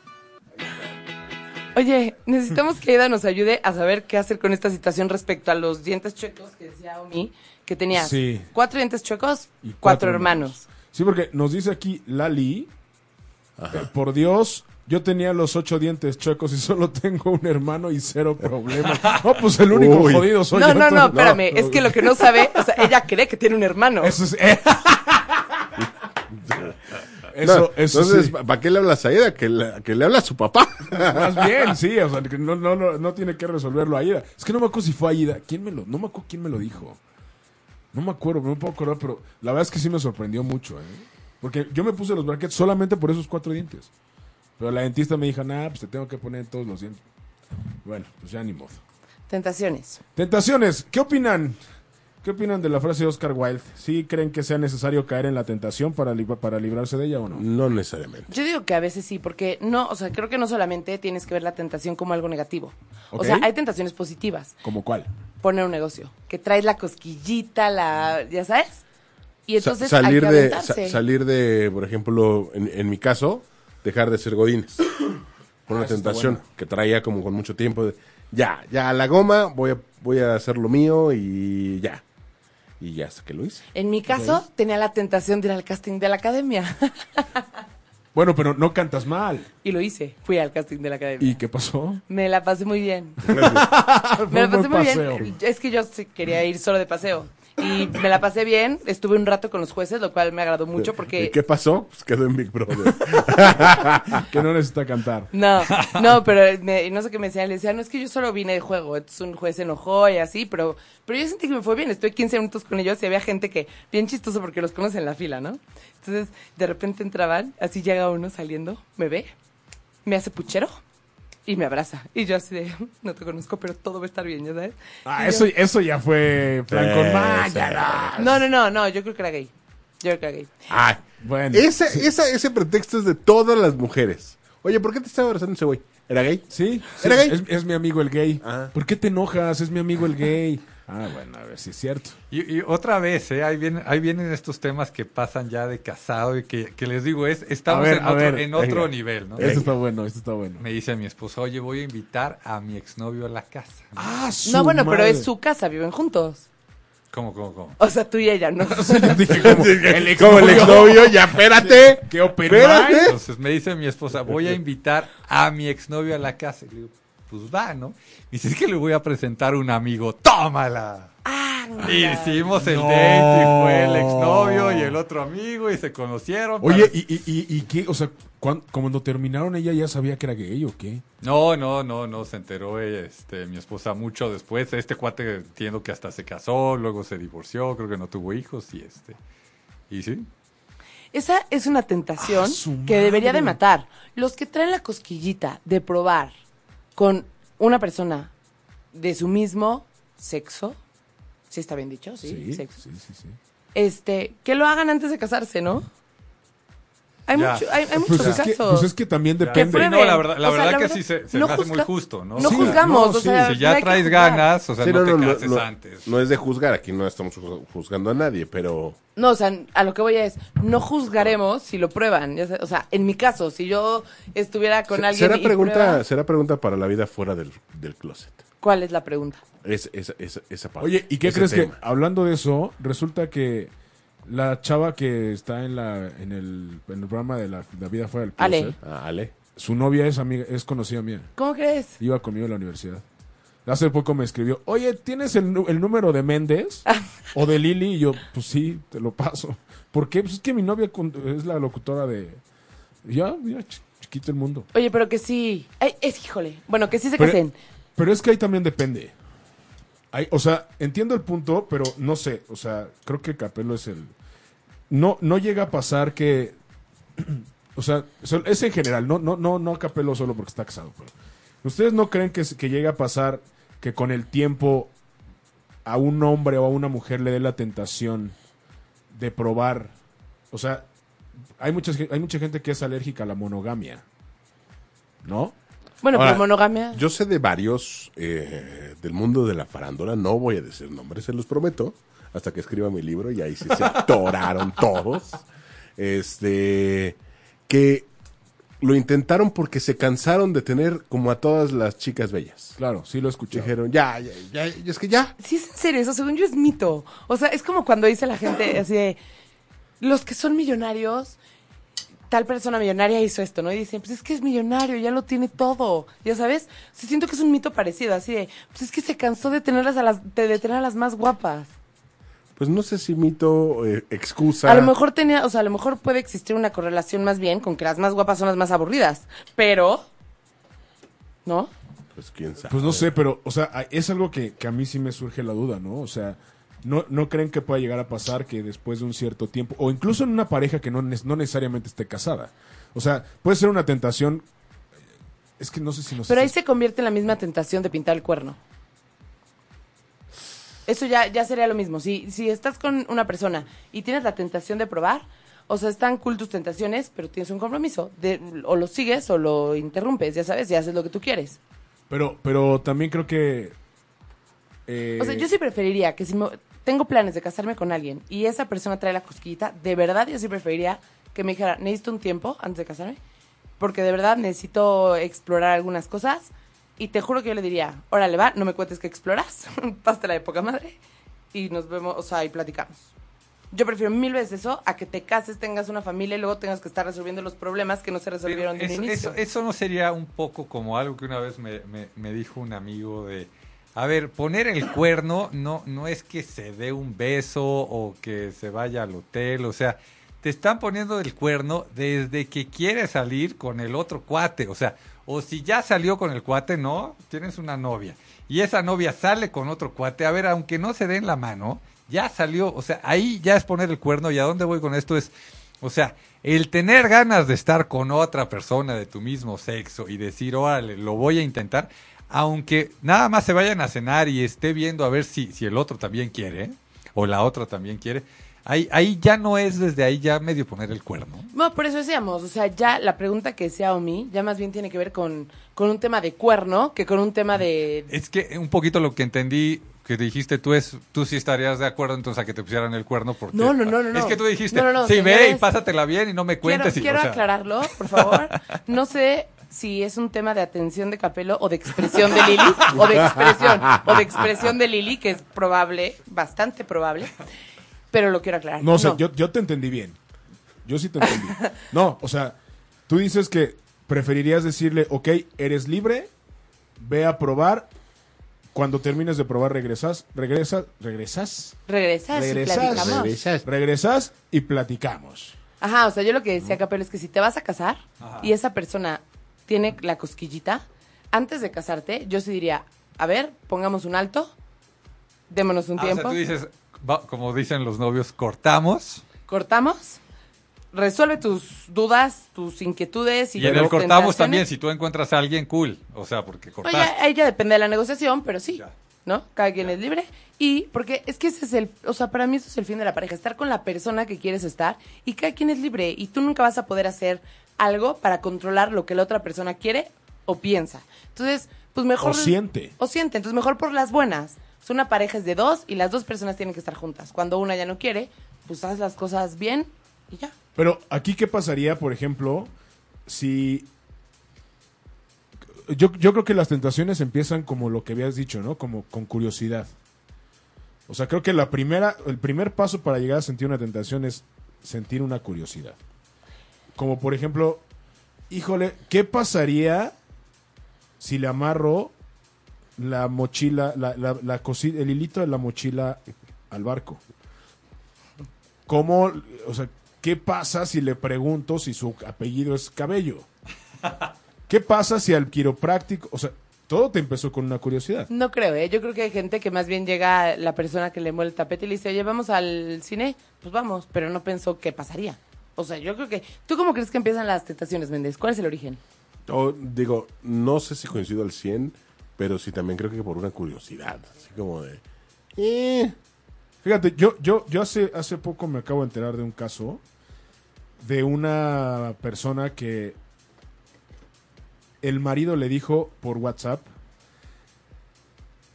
Oye, necesitamos que Aida nos ayude a saber qué hacer con esta situación respecto a los dientes chuecos que decía Omi, que tenías
Sí.
cuatro dientes chuecos,
Y
cuatro, hermanos.
Sí, porque nos dice aquí Lali, eh, por Dios, yo tenía los ocho dientes chuecos y solo tengo un hermano y cero problemas. No, pues el único
Uy.
jodido soy
No,
yo.
no, no,
entonces-
espérame, es que lo que no sabe, o sea, ella cree que tiene un hermano.
Eso es... eh. Eso,
No,
eso
entonces,
sí.
¿para qué le hablas a ella? Que le, que le habla a su papá.
Más bien, sí, o sea, que no, no, no, no tiene que resolverlo Aida. Es que no me acuerdo si fue Aida. ¿Quién me lo, no me acuerdo quién me lo dijo. No me acuerdo, no me puedo acordar, pero la verdad es que sí me sorprendió mucho, ¿eh? Porque yo me puse los brackets solamente por esos cuatro dientes. Pero la dentista me dijo, nah, pues te tengo que poner todos los dientes. Bueno, pues ya ni modo.
Tentaciones.
Tentaciones, ¿qué opinan? ¿Qué opinan de la frase de Oscar Wilde? ¿Sí creen que sea necesario caer en la tentación para, li- para librarse de ella o no?
No necesariamente.
Yo digo que a veces sí, porque no, o sea, creo que no solamente tienes que ver la tentación como algo negativo. O sea, hay tentaciones positivas.
¿Como cuál?
Poner un negocio, que traes la cosquillita, la, ya sabes. Y
Sa-
entonces
salir,
hay que
de, sa- salir de, por ejemplo, en, en mi caso, dejar de ser godines. Por una
Ah,
tentación
bueno.
que traía como con mucho tiempo. de, ya, ya a la goma, voy a, voy a hacer lo mío y ya. Y ya hasta que lo hice.
En mi caso, tenía la tentación de ir al casting de la academia.
Bueno, pero no cantas mal.
y lo hice. Fui al casting de la academia.
¿Y qué pasó?
Me la pasé muy bien. Me la pasé muy bien. Es que yo sí quería ir solo de paseo. Y me la pasé bien. Estuve un rato con los jueces, lo cual me agradó mucho
¿Y
porque...
qué pasó? Pues quedó en Big Brother.
Que no necesita cantar.
No, no, pero me- no sé qué me decían. Le decía, no, es que yo solo vine de juego. Entonces un juez se enojó y así, pero, pero yo sentí que me fue bien. Estuve 15 minutos con ellos y había gente que, bien chistoso porque los conoce en la fila, ¿no? Entonces, de repente entraban, así llega uno saliendo, me ve, me hace puchero y me abraza. Y yo así de, no te conozco, pero todo va a estar bien, ¿ya sabes?
Ah, eso,
yo,
eso ya fue plan con. ¿no?
No, no, no, yo creo que era gay. Yo creo que era gay.
Ay,
Bueno.
ese, esa, ese pretexto es de todas las mujeres. Oye, ¿por qué te estaba abrazando ese güey? ¿Era gay?
Sí, sí,
¿Era gay?
Es, es mi amigo el gay.
Ah.
¿Por qué te enojas? Es mi amigo el gay. Ah, bueno, a ver si es cierto.
Y, y otra vez, ¿eh? ahí, vienen, ahí vienen estos temas que pasan ya de casado y que, que les digo, es estamos
ver,
en, otro,
ver,
en otro nivel, ¿no?
Esto está bueno, esto está bueno.
Me dice mi esposa, oye, voy a invitar a mi exnovio a la casa.
Ah, su
No, bueno, pero es su casa, viven juntos.
¿Cómo, cómo, cómo?
O sea, tú y ella, ¿no?
Yo dije como el
exnovio, ya, espérate.
¿Qué mind?
Entonces me dice mi esposa, voy a invitar a mi exnovio a la casa. Y le digo, pues va, ¿no? Y dice, es que le voy a presentar un amigo, tómala.
Ah,
hicimos el
No.
date y fue el exnovio y el otro amigo y se conocieron.
Oye,
para-
¿y, y, y, y qué? O sea, cuan- cuando terminaron ella ya sabía que era gay o qué?
No, no, no, no, se enteró este, mi esposa mucho después. Este cuate entiendo que hasta se casó, luego se divorció, creo que no tuvo hijos y este. Y sí.
Esa es una tentación
Ah,
que debería de matar. Los que traen la cosquillita de probar con una persona de su mismo sexo, ¿sí está bien dicho? Sí, sexo.
sí, sí, sí.
Este, que lo hagan antes de casarse, ¿no? Hay,
Ya.
mucho- hay, hay
Pues
muchos
es, que,
casos.
pues es que también depende.
Que.
No, la verdad, la
O sea,
verdad
la
que
verdad,
sí se, se
no
me hace muy justo, ¿no?
No
Sí,
juzgamos,
no,
o sea.
Si ya traes ganas, o sea,
Sí,
no, te cases
no,
antes.
no es de juzgar, aquí no estamos ju- juzgando a nadie, pero
No, o sea, a lo que voy es, no juzgaremos si lo prueban. ya sé, o sea, en mi caso, si yo estuviera con
Se-
alguien
será
y
pregunta,
prueba-
será pregunta para la vida fuera del, del closet.
¿Cuál es la pregunta?
Es, esa, esa, esa parte.
Oye, ¿y qué crees
tema.
que, hablando de eso, resulta que la chava que está en la en el, en el programa de la, la vida fuera del
Ale.
closet,
Ah, Ale.
su novia es amiga, es conocida mía.
¿Cómo crees?
Iba conmigo a la universidad. Hace poco me escribió, oye, ¿tienes el, el número de Méndez? ¿O de Lili? Y yo, pues sí, te lo paso. ¿Por qué? Pues es que mi novia con- es la locutora de... Ya, ya, ch- chiquito el mundo.
Oye, pero que sí. Ay, es, híjole. Bueno, que sí se
Pero,
casen.
pero es que ahí también depende. Hay, o sea, entiendo el punto, pero no sé. O sea, creo que Capelo es el... No, no llega a pasar que... O sea, es en general, no, no, no, no Capelo solo porque está casado. Pero, ¿Ustedes no creen que, que llega a pasar que con el tiempo a un hombre o a una mujer le dé la tentación de probar? O sea, hay, muchas, hay mucha gente que es alérgica a la monogamia. ¿No?
Bueno,
Ahora,
pero monogamia.
Yo sé de varios eh, del mundo de la farándula, no voy a decir nombres, se los prometo, hasta que escriba mi libro y ahí sí se atoraron todos. Este, que lo intentaron porque se cansaron de tener como a todas las chicas bellas.
Claro, sí lo escuché.
Dijeron, ya, ya, ya, ya, es que ya.
Sí, es en serio, eso según yo es mito. O sea, es como cuando dice la gente así de, los que son millonarios, tal persona millonaria hizo esto, ¿no? Y dicen, pues es que es millonario, ya lo tiene todo, ya sabes. O sea, siento que es un mito parecido, así de, pues es que se cansó de tenerlas a las, de, de tener a las más guapas.
Pues no sé si mito, eh, excusa.
A lo mejor tenía, o sea, a lo mejor puede existir una correlación más bien con que las más guapas son las más aburridas, pero, ¿no?
Pues quién sabe.
Pues no sé, pero, o sea, es algo que, que a mí sí me surge la duda, ¿no? O sea, no, no creen que pueda llegar a pasar que después de un cierto tiempo, o incluso en una pareja que no, no necesariamente esté casada. O sea, puede ser una tentación. Es que no sé si nos.
Pero ahí se convierte en la misma tentación de pintar el cuerno. Eso ya, ya sería lo mismo. Si, si estás con una persona y tienes la tentación de probar, o sea, están cool tus tentaciones, pero tienes un compromiso. De, o lo sigues o lo interrumpes, ya sabes, y haces lo que tú quieres.
Pero, pero también creo que. eh,
O sea, yo sí preferiría que si me- tengo planes de casarme con alguien y esa persona trae la cosquillita, de verdad yo sí preferiría que me dijera, necesito un tiempo antes de casarme, porque de verdad necesito explorar algunas cosas y te juro que yo le diría, órale va, no me cuentes que exploras, pásate la época madre y nos vemos, o sea, y platicamos. Yo prefiero mil veces eso a que te cases, tengas una familia y luego tengas que estar resolviendo los problemas que no se resolvieron de un
eso,
inicio.
eso, eso no sería un poco como algo que una vez me, me- me dijo un amigo de, a ver, poner el cuerno no, no es que se dé un beso o que se vaya al hotel, o sea, te están poniendo el cuerno desde que quiere salir con el otro cuate, o sea, o si ya salió con el cuate, no, tienes una novia. Y esa novia sale con otro cuate, a ver, aunque no se den la mano, ya salió, o sea, ahí ya es poner el cuerno. Y a dónde voy con esto es, o sea, el tener ganas de estar con otra persona de tu mismo sexo y decir, órale, lo voy a intentar, aunque nada más se vayan a cenar y esté viendo a ver si, si el otro también quiere, o la otra también quiere, ahí, ahí ya no es desde ahí ya medio poner el cuerno.
No, por eso decíamos, o sea, ya la pregunta que decía Omi ya más bien tiene que ver con, con un tema de cuerno que con un tema de...
Es que un poquito lo que entendí que dijiste tú es, tú sí estarías de acuerdo entonces a que te pusieran el cuerno porque...
No, no, no, no,
Es que tú dijiste,
No, no, no,
sí, ve y pásatela bien y no me
Quiero,
cuentes. y,
quiero
o sea,
aclararlo, por favor. No sé si es un tema de atención de Capelo o de expresión de Lili, o de expresión, o de expresión de Lili, que es probable, bastante probable, pero lo quiero aclarar.
No, o sea, yo, yo te entendí bien. Yo sí te entendí. No, o sea, tú dices que preferirías decirle, ok, eres libre, ve a probar. Cuando termines de probar, regresas, regresas, regresas,
Regresas y
regresas,
platicamos.
regresas.
regresas y platicamos.
Ajá, o sea, yo lo que decía, Capelo, es que si te vas a casar y esa persona tiene la cosquillita, antes de casarte, yo sí diría, a ver, pongamos un alto, démonos un
ah, o sea,
tiempo,
tú dices, como dicen los novios, cortamos
cortamos, resuelve tus dudas, tus inquietudes y,
y en el cortamos también, si tú encuentras a alguien, cool. O sea, porque cortaste.
ya, ahí ya depende de la negociación, pero sí,
Ya.
¿no? Cada quien es libre. Y porque es que ese es el, o sea, para mí eso es el fin de la pareja, estar con la persona que quieres estar y cada quien es libre y tú nunca vas a poder hacer algo para controlar lo que la otra persona quiere o piensa. Entonces, pues mejor...
O siente.
O siente, entonces mejor por las buenas. Sea, una pareja es de dos y las dos personas tienen que estar juntas. Cuando una ya no quiere, pues haz las cosas bien y ya.
Pero aquí, ¿qué pasaría, por ejemplo, si... Yo, yo creo que las tentaciones empiezan como lo que habías dicho, ¿no? Como con curiosidad. O sea, creo que la primera, el primer paso para llegar a sentir una tentación es sentir una curiosidad. Como por ejemplo, híjole, ¿qué pasaría si le amarro la mochila, la, la, la cosi- el hilito de la mochila al barco? ¿Cómo, o sea, qué pasa si le pregunto si su apellido es Cabello? ¿Qué pasa si al quiropráctico, o sea, todo te empezó con una curiosidad?
No creo, ¿eh? Yo creo que hay gente que más bien llega la persona que le mueve el tapete y le dice, oye, vamos al cine, pues vamos, pero no pensó qué pasaría. O sea, yo creo que... ¿Tú cómo crees que empiezan las tentaciones, Méndez? ¿Cuál es el origen?
O, digo, no sé si coincido al 100, pero sí también creo que por una curiosidad. Así como de. Eh,
Fíjate, yo, yo, yo hace, hace poco me acabo de enterar de un caso de una persona que el marido le dijo por WhatsApp,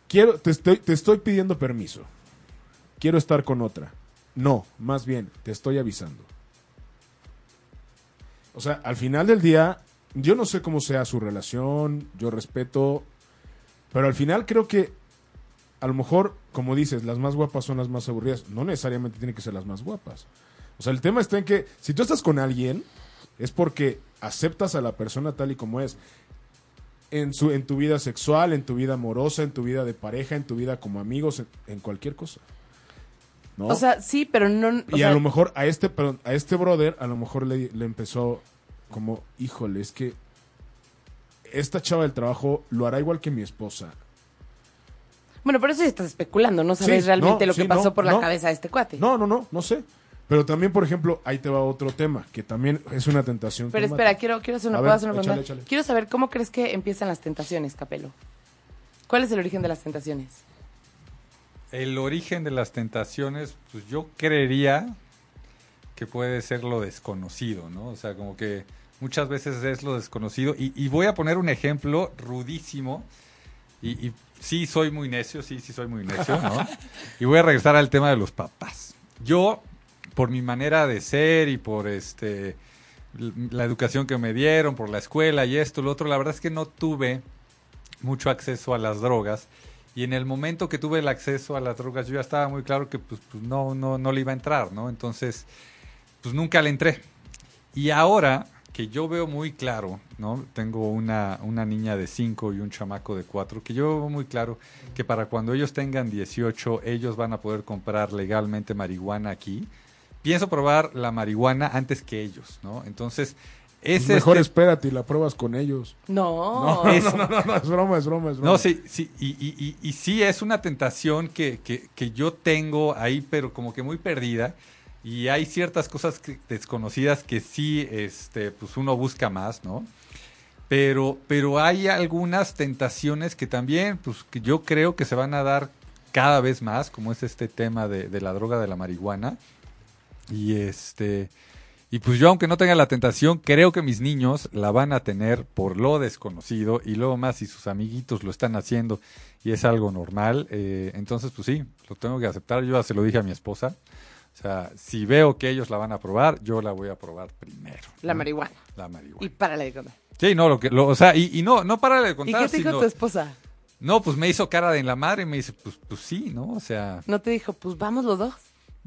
quiero, te estoy, te estoy pidiendo permiso, quiero estar con otra. No, más bien, te estoy avisando. O sea, al final del día, yo no sé cómo sea su relación, yo respeto, pero al final creo que a lo mejor, como dices, las más guapas son las más aburridas. No necesariamente tienen que ser las más guapas. O sea, el tema está en que si tú estás con alguien, es porque aceptas a la persona tal y como es. En, su, en tu vida sexual, en tu vida amorosa, en tu vida de pareja, en tu vida como amigos, en, en cualquier cosa. ¿No?
O sea, sí, pero no...
y
sea,
a lo mejor a este, perdón, a este brother, a lo mejor le, le empezó como, híjole, es que esta chava del trabajo lo hará igual que mi esposa.
Bueno, por eso ya estás especulando, no sabes
Sí,
realmente
no,
lo que pasó
no,
por la
no.
cabeza de este cuate.
No, no, no, no sé. Pero también, por ejemplo, ahí te va otro tema, que también es una tentación.
Pero espera,
mata.
quiero, quiero hacer una,
A
¿puedo
ver,
hacer una
échale,
pregunta?
échale.
Quiero saber cómo crees que empiezan las tentaciones, Capelo. ¿Cuál es el origen de las tentaciones?
El origen de las tentaciones, pues yo creería que puede ser lo desconocido, ¿no? O sea, como que muchas veces es lo desconocido. Y, y voy a poner un ejemplo rudísimo. Y, y sí soy muy necio, sí, sí soy muy necio, ¿no? Y voy a regresar al tema de los papás. Yo, por mi manera de ser y por este la educación que me dieron, por la escuela y esto, lo otro, la verdad es que no tuve mucho acceso a las drogas Y en el momento que tuve el acceso a las drogas, yo ya estaba muy claro que pues, pues no, no, no le iba a entrar, ¿no? Entonces, pues nunca le entré. Y ahora que yo veo muy claro, ¿no? Tengo una, una niña de 5 y un chamaco de 4, que yo veo muy claro que para cuando ellos tengan 18, ellos van a poder comprar legalmente marihuana aquí. Pienso probar la marihuana antes que ellos, ¿no? Entonces, es
Mejor
este-
espérate y la pruebas con ellos.
No.
No,
Es-
no, no, no, no, es broma, es broma, es broma.
No, sí, sí, y, y, y, y sí es una tentación que, que, que yo tengo ahí, pero como que muy perdida. Y hay ciertas cosas desconocidas que sí, este, pues uno busca más, ¿no? Pero, pero hay algunas tentaciones que también, pues que yo creo que se van a dar cada vez más, como es este tema de, de la droga de la marihuana. Y este, y pues yo, aunque no tenga la tentación, creo que mis niños la van a tener por lo desconocido y luego más si sus amiguitos lo están haciendo y es algo normal. eh, entonces, pues sí, lo tengo que aceptar. Yo ya se lo dije a mi esposa. O sea, si veo que ellos la van a probar, yo la voy a probar primero.
La
¿no?
marihuana.
La
Y
marihuana.
párale de contar.
Sí, no, lo que, lo, o sea, y, y no, no para de
¿Y
contar.
qué te dijo
sino-
tu esposa?
no, pues me hizo cara de en la madre y me dice, pues, pues sí, ¿no? O sea,
¿No te dijo, pues vamos los dos?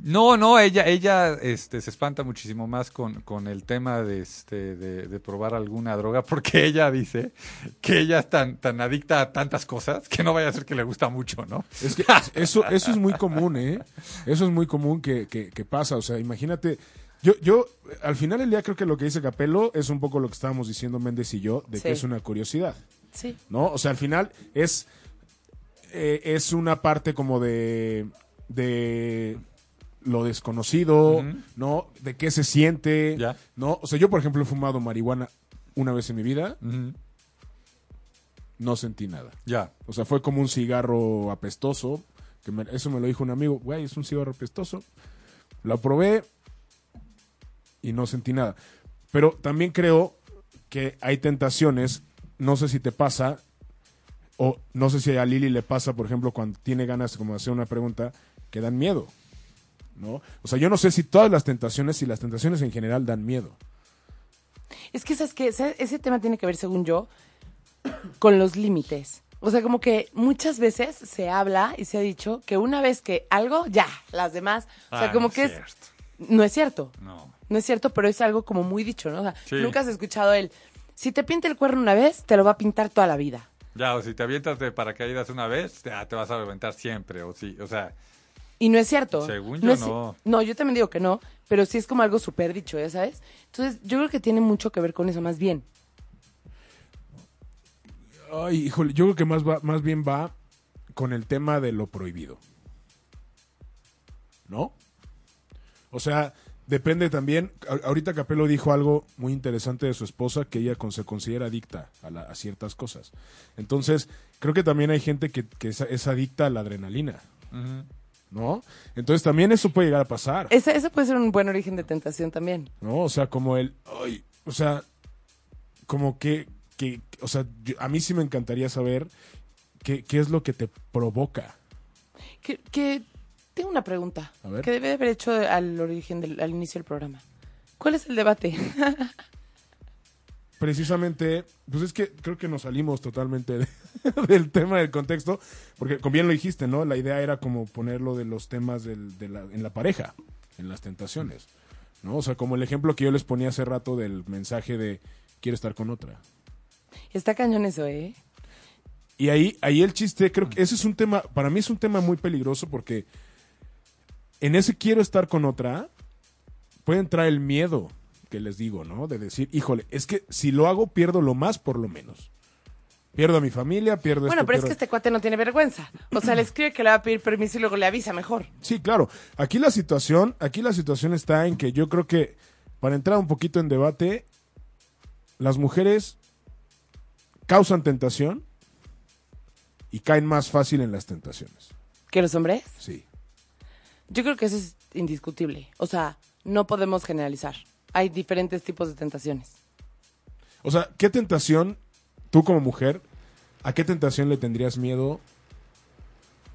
No, no, ella, ella, este, se espanta muchísimo más con, con el tema de, este, de, de probar alguna droga, porque ella dice que ella es tan, tan adicta a tantas cosas que no vaya a ser que le gusta mucho, ¿no?
Es que eso, eso es muy común, ¿eh? Eso es muy común que, que, que pasa. O sea, imagínate. Yo, yo, al final del día creo que lo que dice Capelo es un poco lo que estábamos diciendo Méndez y yo, de que es una curiosidad,
Sí.
¿no? O sea, al final es, eh, es una parte como de, de lo desconocido. ¿no? De qué se siente,
Ya.
¿no? O sea, yo, por ejemplo, he fumado marihuana una vez en mi vida, no sentí nada.
Ya.
O sea, fue como un cigarro apestoso. Que me- eso me lo dijo un amigo. Güey, es un cigarro apestoso. Lo probé y no sentí nada. Pero también creo que hay tentaciones. No sé si te pasa. O no sé si a Lili le pasa, por ejemplo, cuando tiene ganas como de hacer una pregunta, que dan miedo. ¿No? O sea, yo no sé si todas las tentaciones, si las tentaciones en general dan miedo.
Es que, ¿sabes qué? Ese, ese tema tiene que ver, según yo, con los límites. O sea, como que muchas veces se habla y se ha dicho que una vez que algo, ya, las demás. O sea,
Ah,
como
no
que es.
cierto.
No es cierto.
No.
No es cierto, pero es algo como muy dicho, ¿no? O sea,
Sí.
nunca has escuchado el. Si te pinta el cuerno una vez, te lo va a pintar toda la vida.
Ya, o si te avientas de paracaídas una vez, ya te vas a aventar siempre, o sí, o sea,
Y no es cierto.
Según
no
yo,
es-
no.
No, yo también digo que no, pero sí es como algo súper dicho, ¿ya sabes? Entonces, yo creo que tiene mucho que ver con eso, más bien.
Ay, híjole, yo creo que más, va, más bien va con el tema de lo prohibido. ¿No? O sea, depende también. a- Ahorita Capelo dijo algo muy interesante de su esposa, que ella con- se considera adicta a, la- a ciertas cosas. Entonces, creo que también hay gente que, que es, es adicta a la adrenalina.
ujú.
¿No? Entonces también eso puede llegar a pasar.
Ese, ese puede ser un buen origen de tentación también.
¿no? O sea, como el, ay, o sea, como que, que o sea, yo- a mí sí me encantaría saber qué, qué es lo que te provoca.
Que, que tengo una pregunta
A ver.
que debe de haber hecho al origen del al inicio del programa. ¿Cuál es el debate?
Precisamente, pues es que creo que nos salimos totalmente de- del tema del contexto, porque como bien lo dijiste, ¿no? La idea era como ponerlo de los temas del- de la- en la pareja, en las tentaciones, ¿no? O sea, como el ejemplo que yo les ponía hace rato del mensaje de quiero estar con otra.
Está cañón eso, ¿eh?
Y ahí, ahí el chiste, creo que ese es un tema, para mí es un tema muy peligroso porque en ese quiero estar con otra, puede entrar el miedo que les digo, ¿no? De decir, híjole, es que si lo hago pierdo lo más por lo menos. Pierdo a mi familia, pierdo
Bueno,
esto,
pero es que este cuate no tiene vergüenza. O sea, le escribe que le va a pedir permiso y luego le avisa mejor.
Sí, claro. Aquí la situación, aquí la situación está en que yo creo que para entrar un poquito en debate, las mujeres causan tentación y caen más fácil en las tentaciones.
¿Que los hombres?
Sí.
Yo creo que eso es indiscutible. O sea, no podemos generalizar. Hay diferentes tipos de tentaciones.
O sea, ¿qué tentación, tú como mujer, a qué tentación le tendrías miedo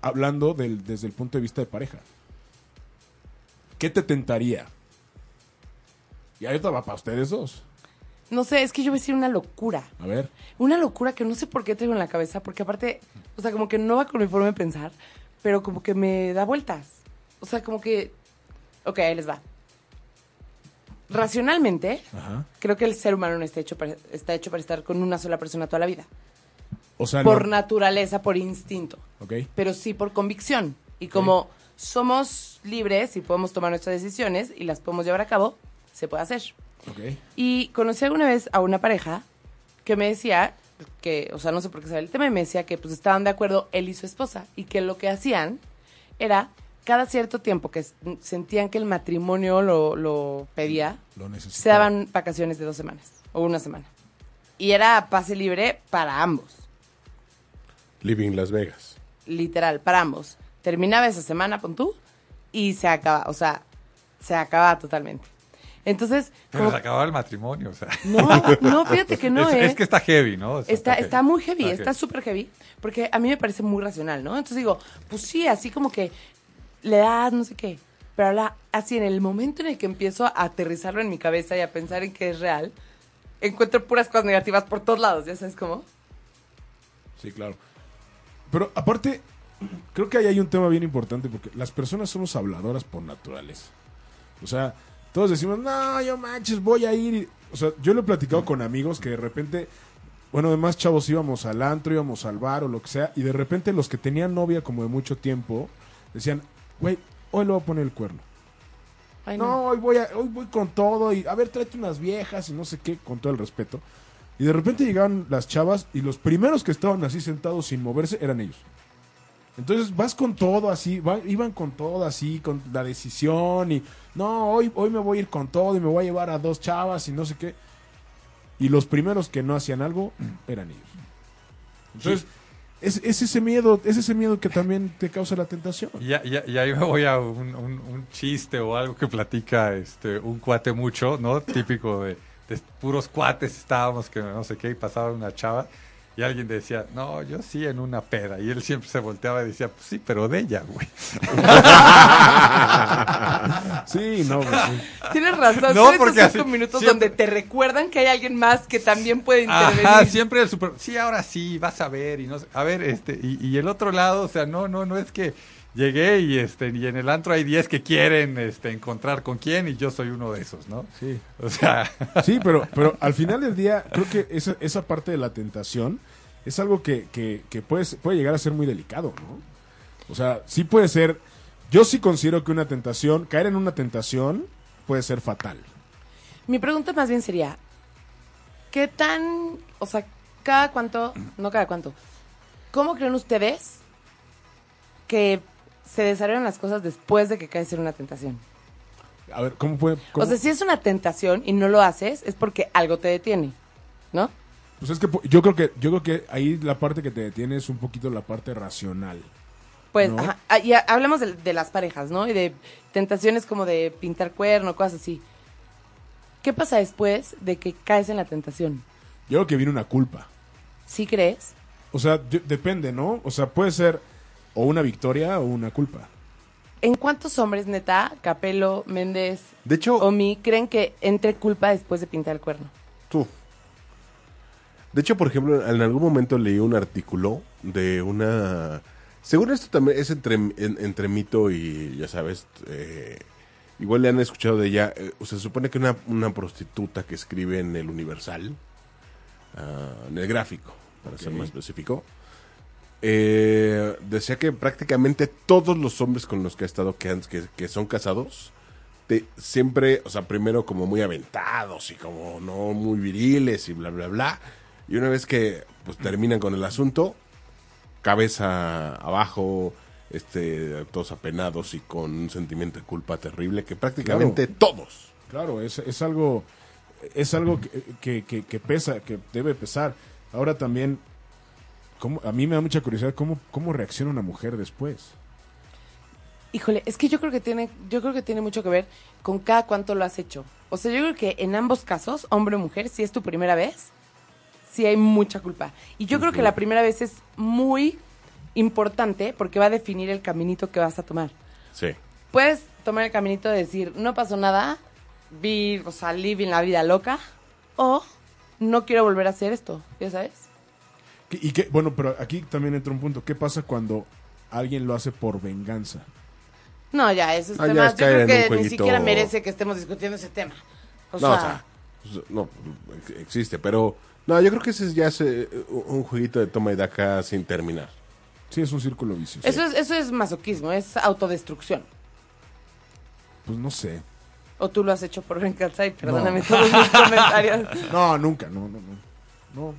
hablando del- desde el punto de vista de pareja? ¿Qué te tentaría? Y ahorita va para ustedes dos.
no sé, es que yo voy a decir una locura.
A ver.
Una locura que no sé por qué traigo en la cabeza, porque aparte, o sea, como que no va con mi forma de pensar, pero como que me da vueltas. O sea, como que... Ok, ahí les va. Racionalmente,
Ajá.
creo que el ser humano no está hecho para, está hecho para estar con una sola persona toda la vida.
O sea,
Por
no-
naturaleza, por instinto. Pero sí por convicción. Y como somos libres y podemos tomar nuestras decisiones y las podemos llevar a cabo, se puede hacer. Y conocí alguna vez a una pareja que me decía que, o sea, no sé por qué sabe el tema, y me decía que pues estaban de acuerdo él y su esposa y que lo que hacían era cada cierto tiempo que sentían que el matrimonio lo, lo pedía,
Lo
se daban vacaciones de dos semanas o una semana. Y era pase libre para ambos
Living Las Vegas.
literal, para ambos. Terminaba esa semana, pon tú, y se acaba, o sea, se acaba totalmente. Entonces,
Pero
como-
se acababa el matrimonio, o sea.
no, no, fíjate que no,
es,
¿eh?
es que está heavy, ¿no? O sea,
Está, está muy heavy,
Está
está súper heavy, porque a mí me parece muy racional, ¿no? Entonces digo, pues sí, así como que le das no sé qué, pero la- así en el momento en el que empiezo a aterrizarlo en mi cabeza y a pensar en que es real, encuentro puras cosas negativas por todos lados, ¿ya sabes cómo?
Sí, claro. Pero aparte, creo que ahí hay un tema bien importante porque las personas somos habladoras por naturaleza. O sea, todos decimos, no, yo manches, voy a ir. y-". O sea, yo lo he platicado con amigos que de repente, bueno, además chavos íbamos al antro, íbamos al bar o lo que sea, y de repente los que tenían novia como de mucho tiempo decían, güey, hoy le voy a poner el cuerno.
Ay,
No, hoy voy, a, hoy voy con todo y a ver, tráete unas viejas y no sé qué, con todo el respeto. Y de repente llegaban las chavas y los primeros que estaban así sentados sin moverse eran ellos. Entonces vas con todo así, va- iban con todo así, con la decisión y no, hoy, hoy me voy a ir con todo y me voy a llevar a dos chavas y no sé qué. Y los primeros que no hacían algo eran ellos. Entonces, es, es ese miedo, es ese miedo que también te causa la tentación.
Y, ahí me voy a un, un- un chiste o algo que platica este un cuate mucho, ¿no? Típico de, de puros cuates estábamos que no sé qué y pasaba una chava y alguien decía, no, yo sí en una peda. Y él siempre se volteaba y decía, pues sí, pero de ella, güey.
Sí, no, pues sí.
Tienes razón,
No,
son
porque
esos cinco
así-
minutos
siempre-
donde te recuerdan que hay alguien más que también puede intervenir.
Ajá, siempre el super, sí, ahora sí, vas a ver y no sé, a ver, este, y, y el otro lado, o sea, no, no, no es que llegué y este, y en el antro hay 10 que quieren, este, encontrar con quién y yo soy uno de esos, ¿no?
Sí.
O sea,
Sí, pero, pero al final del día, creo que esa, esa parte de la tentación es algo que, que, que puede, puede llegar a ser muy delicado, ¿no? O sea, sí puede ser. Yo sí considero que una tentación, caer en una tentación, puede ser fatal.
Mi pregunta más bien sería, ¿qué tan, o sea, cada cuánto, no cada cuánto, cómo creen ustedes que se desarrollan las cosas después de que caes en una tentación?
A ver, ¿cómo puede.? cómo?
O sea, si es una tentación y no lo haces, es porque algo te detiene, ¿no?
Pues es que yo creo que yo creo que ahí la parte que te detiene es un poquito la parte racional.
Pues,
¿No?
ajá, ah, y ha- hablamos de, de las parejas, ¿no? Y de tentaciones como de pintar cuerno, cosas así. ¿Qué pasa después de que caes en la tentación?
Yo creo que viene una culpa.
¿Sí crees?
O sea, depende, ¿no? O sea, puede ser o una victoria o una culpa.
¿En cuántos hombres, neta, Capelo, Méndez,
De hecho,
Omi, creen que entre culpa después de pintar el cuerno?
tú. De hecho, por ejemplo, en algún momento leí un artículo de una... Según esto también es entre, en- entre mito y, ya sabes, eh, igual le han escuchado de ella. eh, o sea, se supone que una, una prostituta que escribe en el Universal, ah, en el gráfico, para ser más específico, eh, decía que prácticamente todos los hombres con los que ha estado, que, han- que, que son casados, te- siempre, o sea, primero como muy aventados y como no muy viriles y bla, bla, bla. Y una vez que pues terminan con el asunto, cabeza abajo, este, todos apenados y con un sentimiento de culpa terrible que prácticamente todos.
Claro, es, es algo es algo que, que- que- que pesa, que debe pesar. Ahora también, ¿cómo- a mí me da mucha curiosidad cómo, cómo reacciona una mujer después.
Híjole, es que yo creo que tiene, yo creo que tiene mucho que ver con cada cuánto lo has hecho. O sea, yo creo que en ambos casos, hombre o mujer, si es tu primera vez, sí hay mucha culpa. Y yo creo que la primera vez es muy importante porque va a definir el caminito que vas a tomar.
Sí.
Puedes tomar el caminito de decir, no pasó nada, vi, o sea, living la vida loca, o no quiero volver a hacer esto, ya sabes.
¿Qué- Y que, bueno, pero aquí también entra un punto. ¿Qué pasa cuando alguien lo hace por venganza?
No, ya, esos
Ah, ya
temas,
es
yo creo que ni siquiera merece que estemos discutiendo ese tema. O
no,
sea,
o sea, pues, no, ex- existe, pero no, yo creo que ese es ya es, eh, un jueguito de toma y daca sin terminar.
Sí, es un círculo vicioso.
eso, es, eso es masoquismo, es autodestrucción.
Pues no sé.
O tú lo has hecho por venganza y perdóname todos mis comentarios.
No, nunca, no, no, no. No,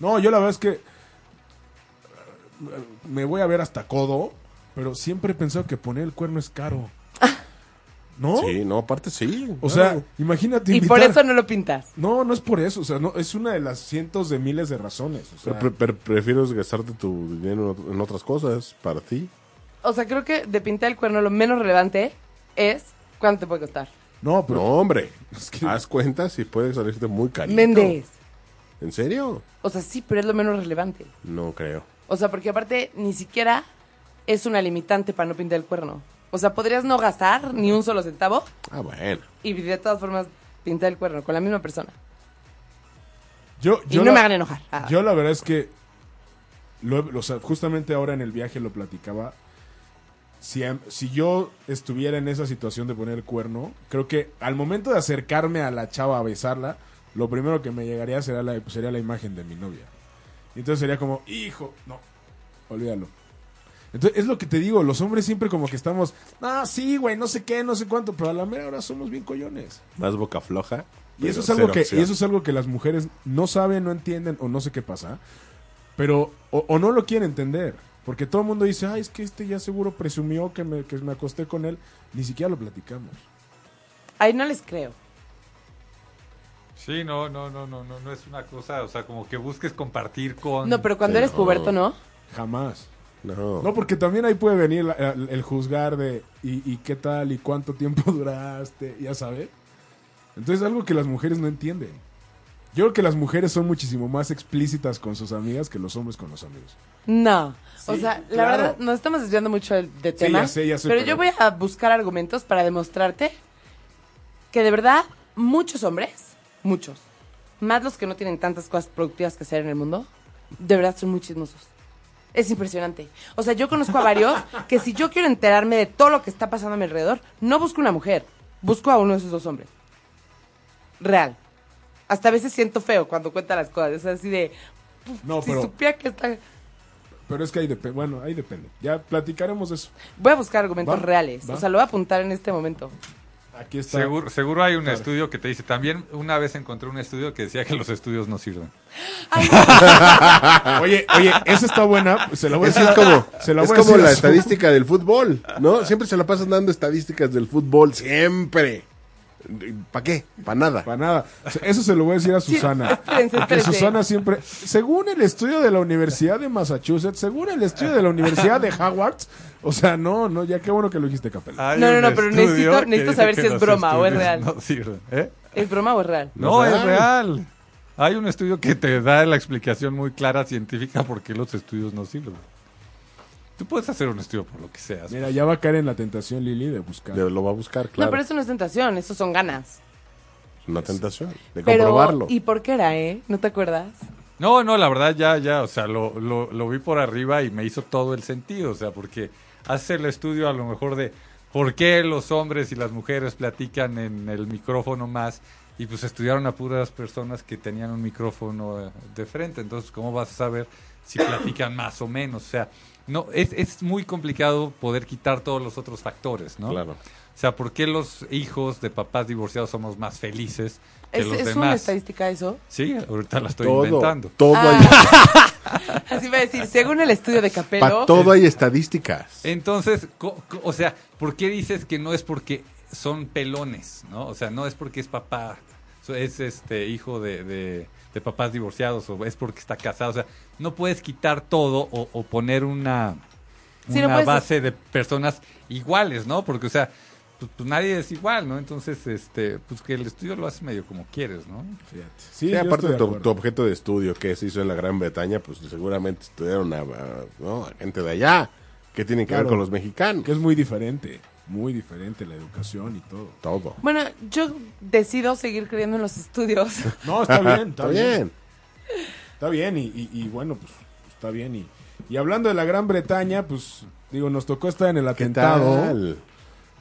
no yo la verdad es que eh, me voy a ver hasta codo, pero siempre he pensado que poner el cuerno es caro. ¿No?
Sí, no, aparte sí.
O
claro.
sea, imagínate
Y por eso no lo pintas.
No, no es por eso, o sea, no, es una de las cientos de miles de razones. O sea,
Pero, pre- pre- prefiero gastarte tu dinero en otras cosas para ti.
O sea, creo que de pintar el cuerno lo menos relevante es cuánto te puede costar.
no, pero
No, hombre.
Es que-
Haz cuentas y puede salirte muy carito.
Méndez.
¿En serio?
O sea, sí, pero es lo menos relevante.
No creo.
O sea, porque aparte ni siquiera es una limitante para no pintar el cuerno. O sea, podrías no gastar ni un solo centavo
Ah, bueno.
y de todas formas pintar el cuerno con la misma persona.
yo,
Y
yo
no
la-
me hagan enojar. Ah.
Yo la verdad es que, lo o sea, justamente ahora en el viaje lo platicaba. Si, si yo estuviera en esa situación de poner el cuerno, creo que al momento de acercarme a la chava a besarla, lo primero que me llegaría sería la, sería la imagen de mi novia. Y entonces sería como, hijo, no, olvídalo. Entonces, es lo que te digo, los hombres siempre como que estamos, ah, sí, güey, no sé qué, no sé cuánto, pero a la mera hora somos bien collones.
Más boca floja.
Y eso, es algo que, y eso es algo que las mujeres no saben, no entienden o no sé qué pasa. Pero, o, o no lo quieren entender. Porque todo el mundo dice, ay, es que este ya seguro presumió que me, que me acosté con él. Ni siquiera lo platicamos.
Ahí no les creo.
Sí, no, no, no, no, no, no es una cosa, o sea, como que busques compartir con...
No, pero cuando
Sí,
eres
no.
puberto, ¿no?
Jamás.
No.
No, porque también ahí puede venir la- el, el juzgar de, y, y qué tal, y cuánto tiempo duraste, ya sabes. Entonces, algo que las mujeres no entienden. Yo creo que las mujeres son muchísimo más explícitas con sus amigas que los hombres con los amigos.
No. o
Sí,
sea, la
claro.
verdad, nos estamos desviando mucho del- de
Sí,
tema.
ya sé, ya sé,
pero,
pero-
yo voy a buscar argumentos para demostrarte que de verdad muchos hombres, muchos, más los que no tienen tantas cosas productivas que hacer en el mundo, de verdad son muy chismosos. Es impresionante. O sea, yo conozco a varios que si yo quiero enterarme de todo lo que está pasando a mi alrededor, no busco una mujer, busco a uno de esos dos hombres. Real. Hasta a veces siento feo cuando cuenta las cosas. Es así de,
No,
si
pero,
supiera que está...
pero es que ahí depende. Bueno, ahí depende. Ya platicaremos eso.
Voy a buscar argumentos
Va,
reales.
va.
O sea, lo voy a apuntar en este momento.
Aquí está.
Seguro, seguro hay un
Claro.
estudio que te dice, también una vez encontré un estudio que decía que los estudios no sirven.
Oye, oye, esa está buena. Se la voy a decir.
es como,
se la
es
voy a
como la estadística del fútbol, ¿no? Siempre se la pasan dando estadísticas del fútbol, siempre. ¿Para qué? Para nada.
Para nada. Eso se lo voy a decir a Susana.
espérense.
Susana siempre, según el estudio de la Universidad de Massachusetts, según el estudio de la Universidad de Howard, o sea, no, no, ya qué bueno que lo dijiste, Capela.
No, no, no, pero necesito- saber si es broma o es real.
No sirven. ¿eh?
¿Es broma o es real?
No,
¿Es
es
real?
real. Hay un estudio que te da la explicación muy clara científica por qué los estudios no sirven. Tú puedes hacer un estudio por lo que seas.
Mira, ya va a caer en la tentación Lili de buscar.
De- lo va a buscar, claro.
No, pero eso no es tentación, eso son ganas.
Es una tentación de
Pero,
comprobarlo.
¿y por qué era, eh? ¿No te acuerdas?
No, no, la verdad ya, ya, o sea, lo, lo, lo vi por arriba y me hizo todo el sentido, o sea, porque hace el estudio a lo mejor de por qué los hombres y las mujeres platican en el micrófono más y pues estudiaron a puras personas que tenían un micrófono eh, de frente, entonces ¿cómo vas a saber si platican más o menos? O sea, no, es, es muy complicado poder quitar todos los otros factores, ¿no?
Claro.
O sea, ¿por qué los hijos de papás divorciados somos más felices que
¿Es,
los
es una estadística eso?
Sí, ahorita la estoy
todo,
inventando.
todo
Ah.
hay,
Así va a decir, según el estudio de Capello...
para todo hay estadísticas.
Entonces, o sea, ¿por qué dices que no es porque son pelones, no? O sea, no es porque es papá, es este hijo de, de- de papás divorciados o es porque está casado. O sea, no puedes quitar todo o, o poner una,
Sí, no
una
puedes-
base de personas iguales, ¿no? Porque, o sea, pues, pues nadie es igual, ¿no? Entonces, este, pues que el estudio lo hace medio como quieres, ¿no?
Fíjate. Sí,
aparte
de
tu, objeto de estudio que se hizo en la Gran Bretaña, pues seguramente estudiaron a, a- ¿no? a gente de allá. que tienen que
Claro.
ver con los mexicanos?
Que es muy diferente. Muy diferente la educación y todo.
Todo.
Bueno, yo decido seguir creyendo en los estudios.
No, está bien, está,
Está
bien.
bien.
Está bien y, y- y bueno, pues está bien. Y, y hablando de la Gran Bretaña, pues digo, nos tocó estar en el
¿Qué
atentado.
tal?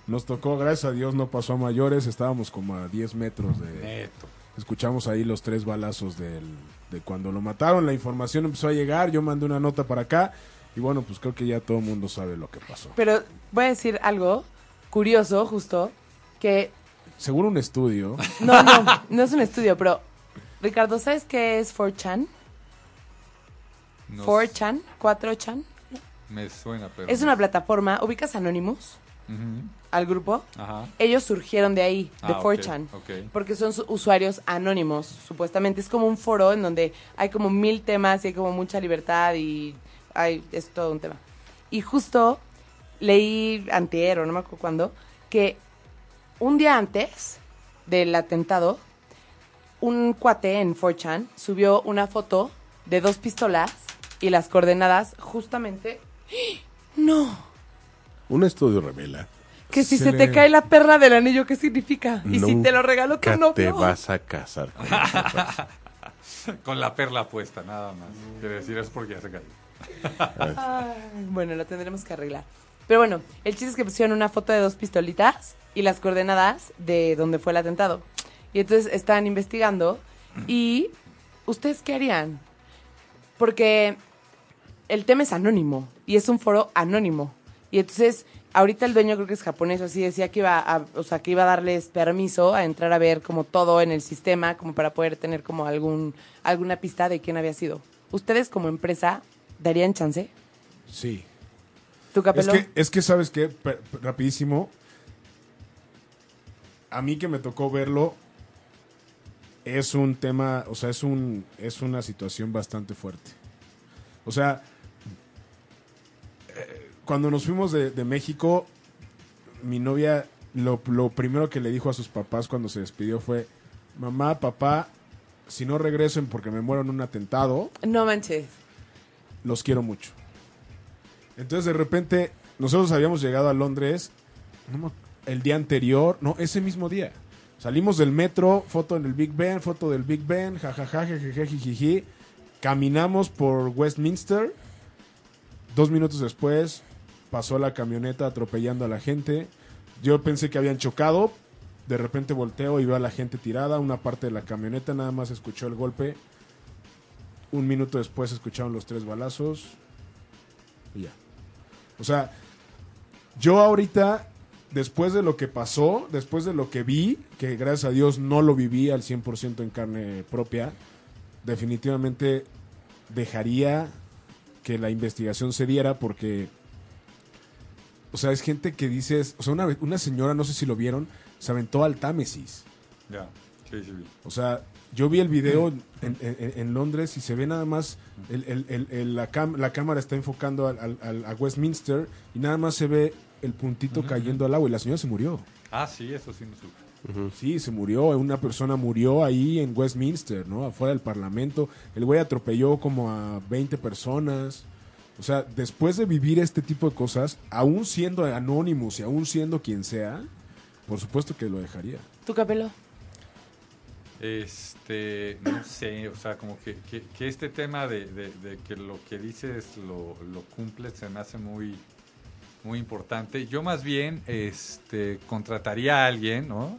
Nos tocó, gracias a Dios, no pasó a mayores. Estábamos como a 10 metros de...
Neto.
Escuchamos ahí los tres balazos del, de cuando lo mataron. La información empezó a llegar. Yo mandé una nota para acá. Y bueno, pues creo que ya todo el mundo sabe lo que pasó.
Pero voy a decir algo curioso, justo, que
Según un estudio,
no, no, no es un estudio, pero Ricardo, ¿sabes qué es 4chan?
No
4chan, 4chan.
Me suena, pero.
Es una plataforma, ubicas Anonymous al grupo.
Ajá.
Ellos surgieron de ahí, de
Ah, ok,
4chan.
ok.
Porque son su- usuarios anónimos, supuestamente. Es como un foro en donde hay como mil temas y hay como mucha libertad y hay, es todo un tema. Y justo leí antier o no me acuerdo cuándo, que un día antes del atentado, un cuate en 4chan subió una foto de dos pistolas y las coordenadas justamente... ¡No!
Un estudio revela.
Que si
Se
se, te
le-
cae la perla del anillo, ¿qué significa? Y si te lo regaló
Nunca
novio.
te vas a casar con.
Con la perla puesta, nada más. Quiere decir, es porque ya se cayó.
Ay, bueno, lo tendremos que arreglar. Pero bueno, el chiste es que pusieron una foto de dos pistolitas y las coordenadas de donde fue el atentado. Y entonces están investigando y ¿ustedes qué harían? Porque el tema es anónimo y es un foro anónimo. Y entonces ahorita el dueño creo que es japonés, así decía que iba a, o sea, que iba a darles permiso a entrar a ver como todo en el sistema, como para poder tener como algún alguna pista de quién había sido. ¿Ustedes como empresa darían chance?
sí.
¿Tu
Es que, es que, ¿sabes qué? Per- per- rapidísimo. A mí que me tocó verlo, es un tema, o sea, es, un, es una situación bastante fuerte. O sea, eh, cuando nos fuimos de, de México, mi novia, lo, lo primero que le dijo a sus papás cuando se despidió fue, mamá, papá, si no regresen porque me muero en un atentado,
No manches.
los quiero mucho. Entonces de repente nosotros habíamos llegado a Londres el día anterior, no, ese mismo día. Salimos del metro, foto en el Big Ben, foto del Big Ben, jajaja. Caminamos por Westminster. Dos minutos después pasó la camioneta atropellando a la gente. Yo pensé que habían chocado. De repente volteo y veo a la gente tirada. Una parte de la camioneta nada más escuchó el golpe. Un minuto después escucharon los tres balazos. Y ya. O sea, yo ahorita, después de lo que pasó, después de lo que vi, que gracias a Dios no lo viví al 100% en carne propia, definitivamente dejaría que la investigación se diera porque, o sea, es gente que dices, o sea, una, una señora, no sé si lo vieron, se aventó al Támesis.
Ya. Sí, sí, sí.
O sea, yo vi el video en, en- en Londres y se ve nada más, el- el- el- el- la, cam- la cámara está enfocando al- al- al- a Westminster y nada más se ve el puntito cayendo al agua y la señora se murió.
Ah, sí, eso sí no supe.
Sí, se murió, una persona murió ahí en Westminster, ¿no? Afuera del Parlamento. El güey atropelló como a 20 personas. O sea, después de vivir este tipo de cosas, aún siendo anónimos y aún siendo quien sea, por supuesto que lo dejaría.
¿Tu capelo?
Este, no sé, o sea, como que, que, este tema de, de- que lo que dices lo, lo cumples se me hace muy, muy importante. Yo más bien este, contrataría a alguien, ¿no?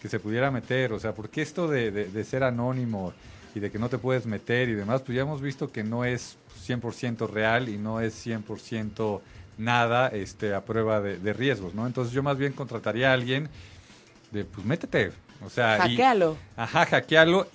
Que se pudiera meter, o sea, porque esto de, de- ser anónimo y de que no te puedes meter y demás, pues ya hemos visto que no es 100% real y no es 100% nada este, a prueba de riesgos, ¿no? Entonces yo más bien contrataría a alguien de, pues métete, o sea... y-
Hackealo.
Ajá, hackearlo.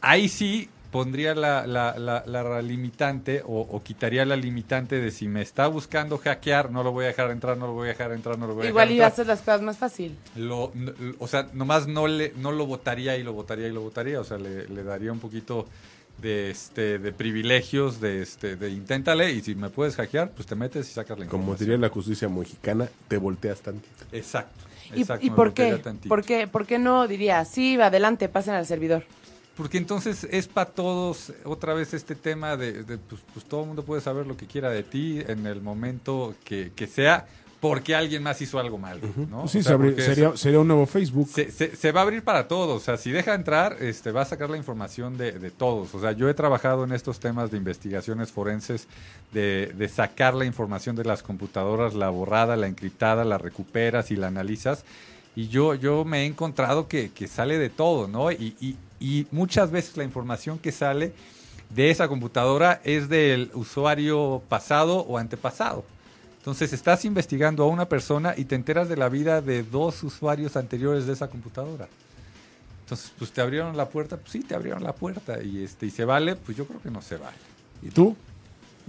Ahí sí pondría la, la, la, la limitante o, o quitaría la limitante de si me está buscando hackear, no lo voy a dejar entrar, no lo voy a dejar entrar, no lo voy a
Igual
dejar
iba a
entrar.
hacer las cosas más fácil.
Lo, no- o sea, nomás no, le, no lo votaría y lo votaría y lo votaría. O sea, le, le daría un poquito de, este, de privilegios, de, este, de inténtale y si me puedes hackear, pues te metes y sacas la
Como
información.
diría la justicia mexicana, te volteas tantito.
Exacto.
¿Y,
exacto,
y
me
por qué? ¿Por qué? ¿Por qué no diría, sí, adelante, pasen al servidor?
Porque entonces es para todos otra vez este tema de, de, pues, pues todo el mundo puede saber lo que quiera de ti en el momento que, que sea, porque alguien más hizo algo mal, ¿no?
Sí,
O sea,
se abri-
porque
sería, sería un nuevo Facebook.
se, se- se va a abrir para todos. O sea, si deja entrar, este, va a sacar la información de, de todos. O sea, yo he trabajado en estos temas de investigaciones forenses, de, de sacar la información de las computadoras, la borrada, la encriptada, la recuperas y la analizas. Y yo, yo me he encontrado que, que sale de todo, ¿no? Y, y- y muchas veces la información que sale de esa computadora es del usuario pasado o antepasado. Entonces estás investigando a una persona y te enteras de la vida de dos usuarios anteriores de esa computadora. Entonces, pues te abrieron la puerta, pues sí, te abrieron la puerta y este y se vale, pues yo creo que no se vale.
¿Y tú?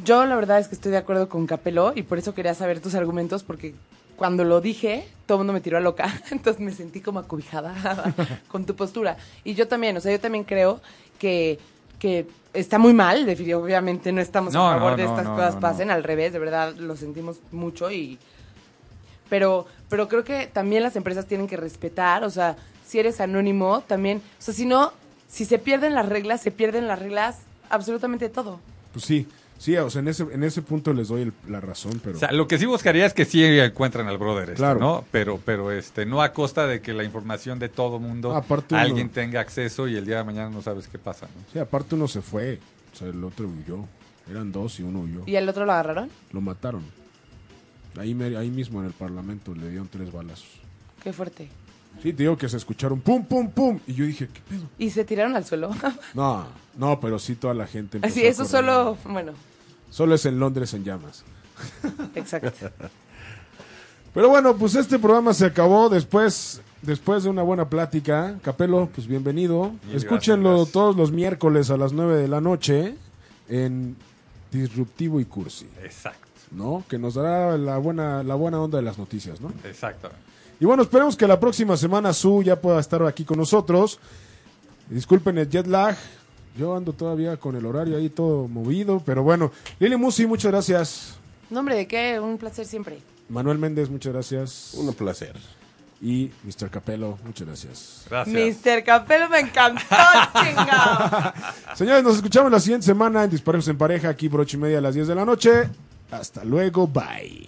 Yo la verdad es que estoy de acuerdo con Capelo y por eso quería saber tus argumentos porque cuando lo dije todo el mundo me tiró a loca, entonces me sentí como acobijada con tu postura. Y yo también, o sea, yo también creo que, que está muy mal, obviamente no estamos
No,
a favor
no,
de
no,
estas
no,
cosas
no,
pasen,
no.
al revés, de verdad lo sentimos mucho y pero pero creo que también las empresas tienen que respetar, o sea, si eres anónimo también, o sea, si no si se pierden las reglas, se pierden las reglas absolutamente todo.
Pues sí, sí, o sea, en ese, en ese punto les doy el- la razón, pero...
O sea, lo que sí buscaría es que sí encuentren al brother, este,
Claro.
¿no? Pero, pero este, no a costa de que la información de todo mundo
Aparte uno-
alguien tenga acceso y el día de mañana no sabes qué pasa, ¿no?
Sí, aparte uno se fue, o sea, el otro huyó. Eran dos y uno huyó.
¿Y el otro lo agarraron?
Lo mataron. Ahí, ahí mismo en el Parlamento le dieron tres balazos.
Qué fuerte.
Sí, te digo que se escucharon pum, pum, pum. Y yo dije, ¿qué pedo?
¿Y se tiraron al suelo?
No, no, pero sí toda la gente.
Así, eso solo, bueno,
Solo es en Londres en llamas.
exacto.
Pero bueno, pues este programa se acabó después, después de una buena plática. Capelo, pues bienvenido. Escúchenlo
gracias.
todos los miércoles a las 9 de la noche en Disruptivo y Cursi,
Exacto,
¿no? Que nos dará la buena, la buena onda de las noticias, ¿no?
exactamente.
Y bueno, esperemos que la próxima semana Su ya pueda estar aquí con nosotros. Disculpen el jet lag. Yo ando todavía con el horario ahí todo movido, pero bueno. Lili Musi, muchas gracias.
Nombre de qué, un placer siempre.
Manuel Méndez, muchas gracias.
Un placer.
Y Mr. Capelo, muchas gracias.
Gracias.
Mr. Capelo me encantó, chingado.
Señores, nos escuchamos la siguiente semana en Disparejos en Pareja, aquí por ocho y media a las 10 de la noche. Hasta luego, bye.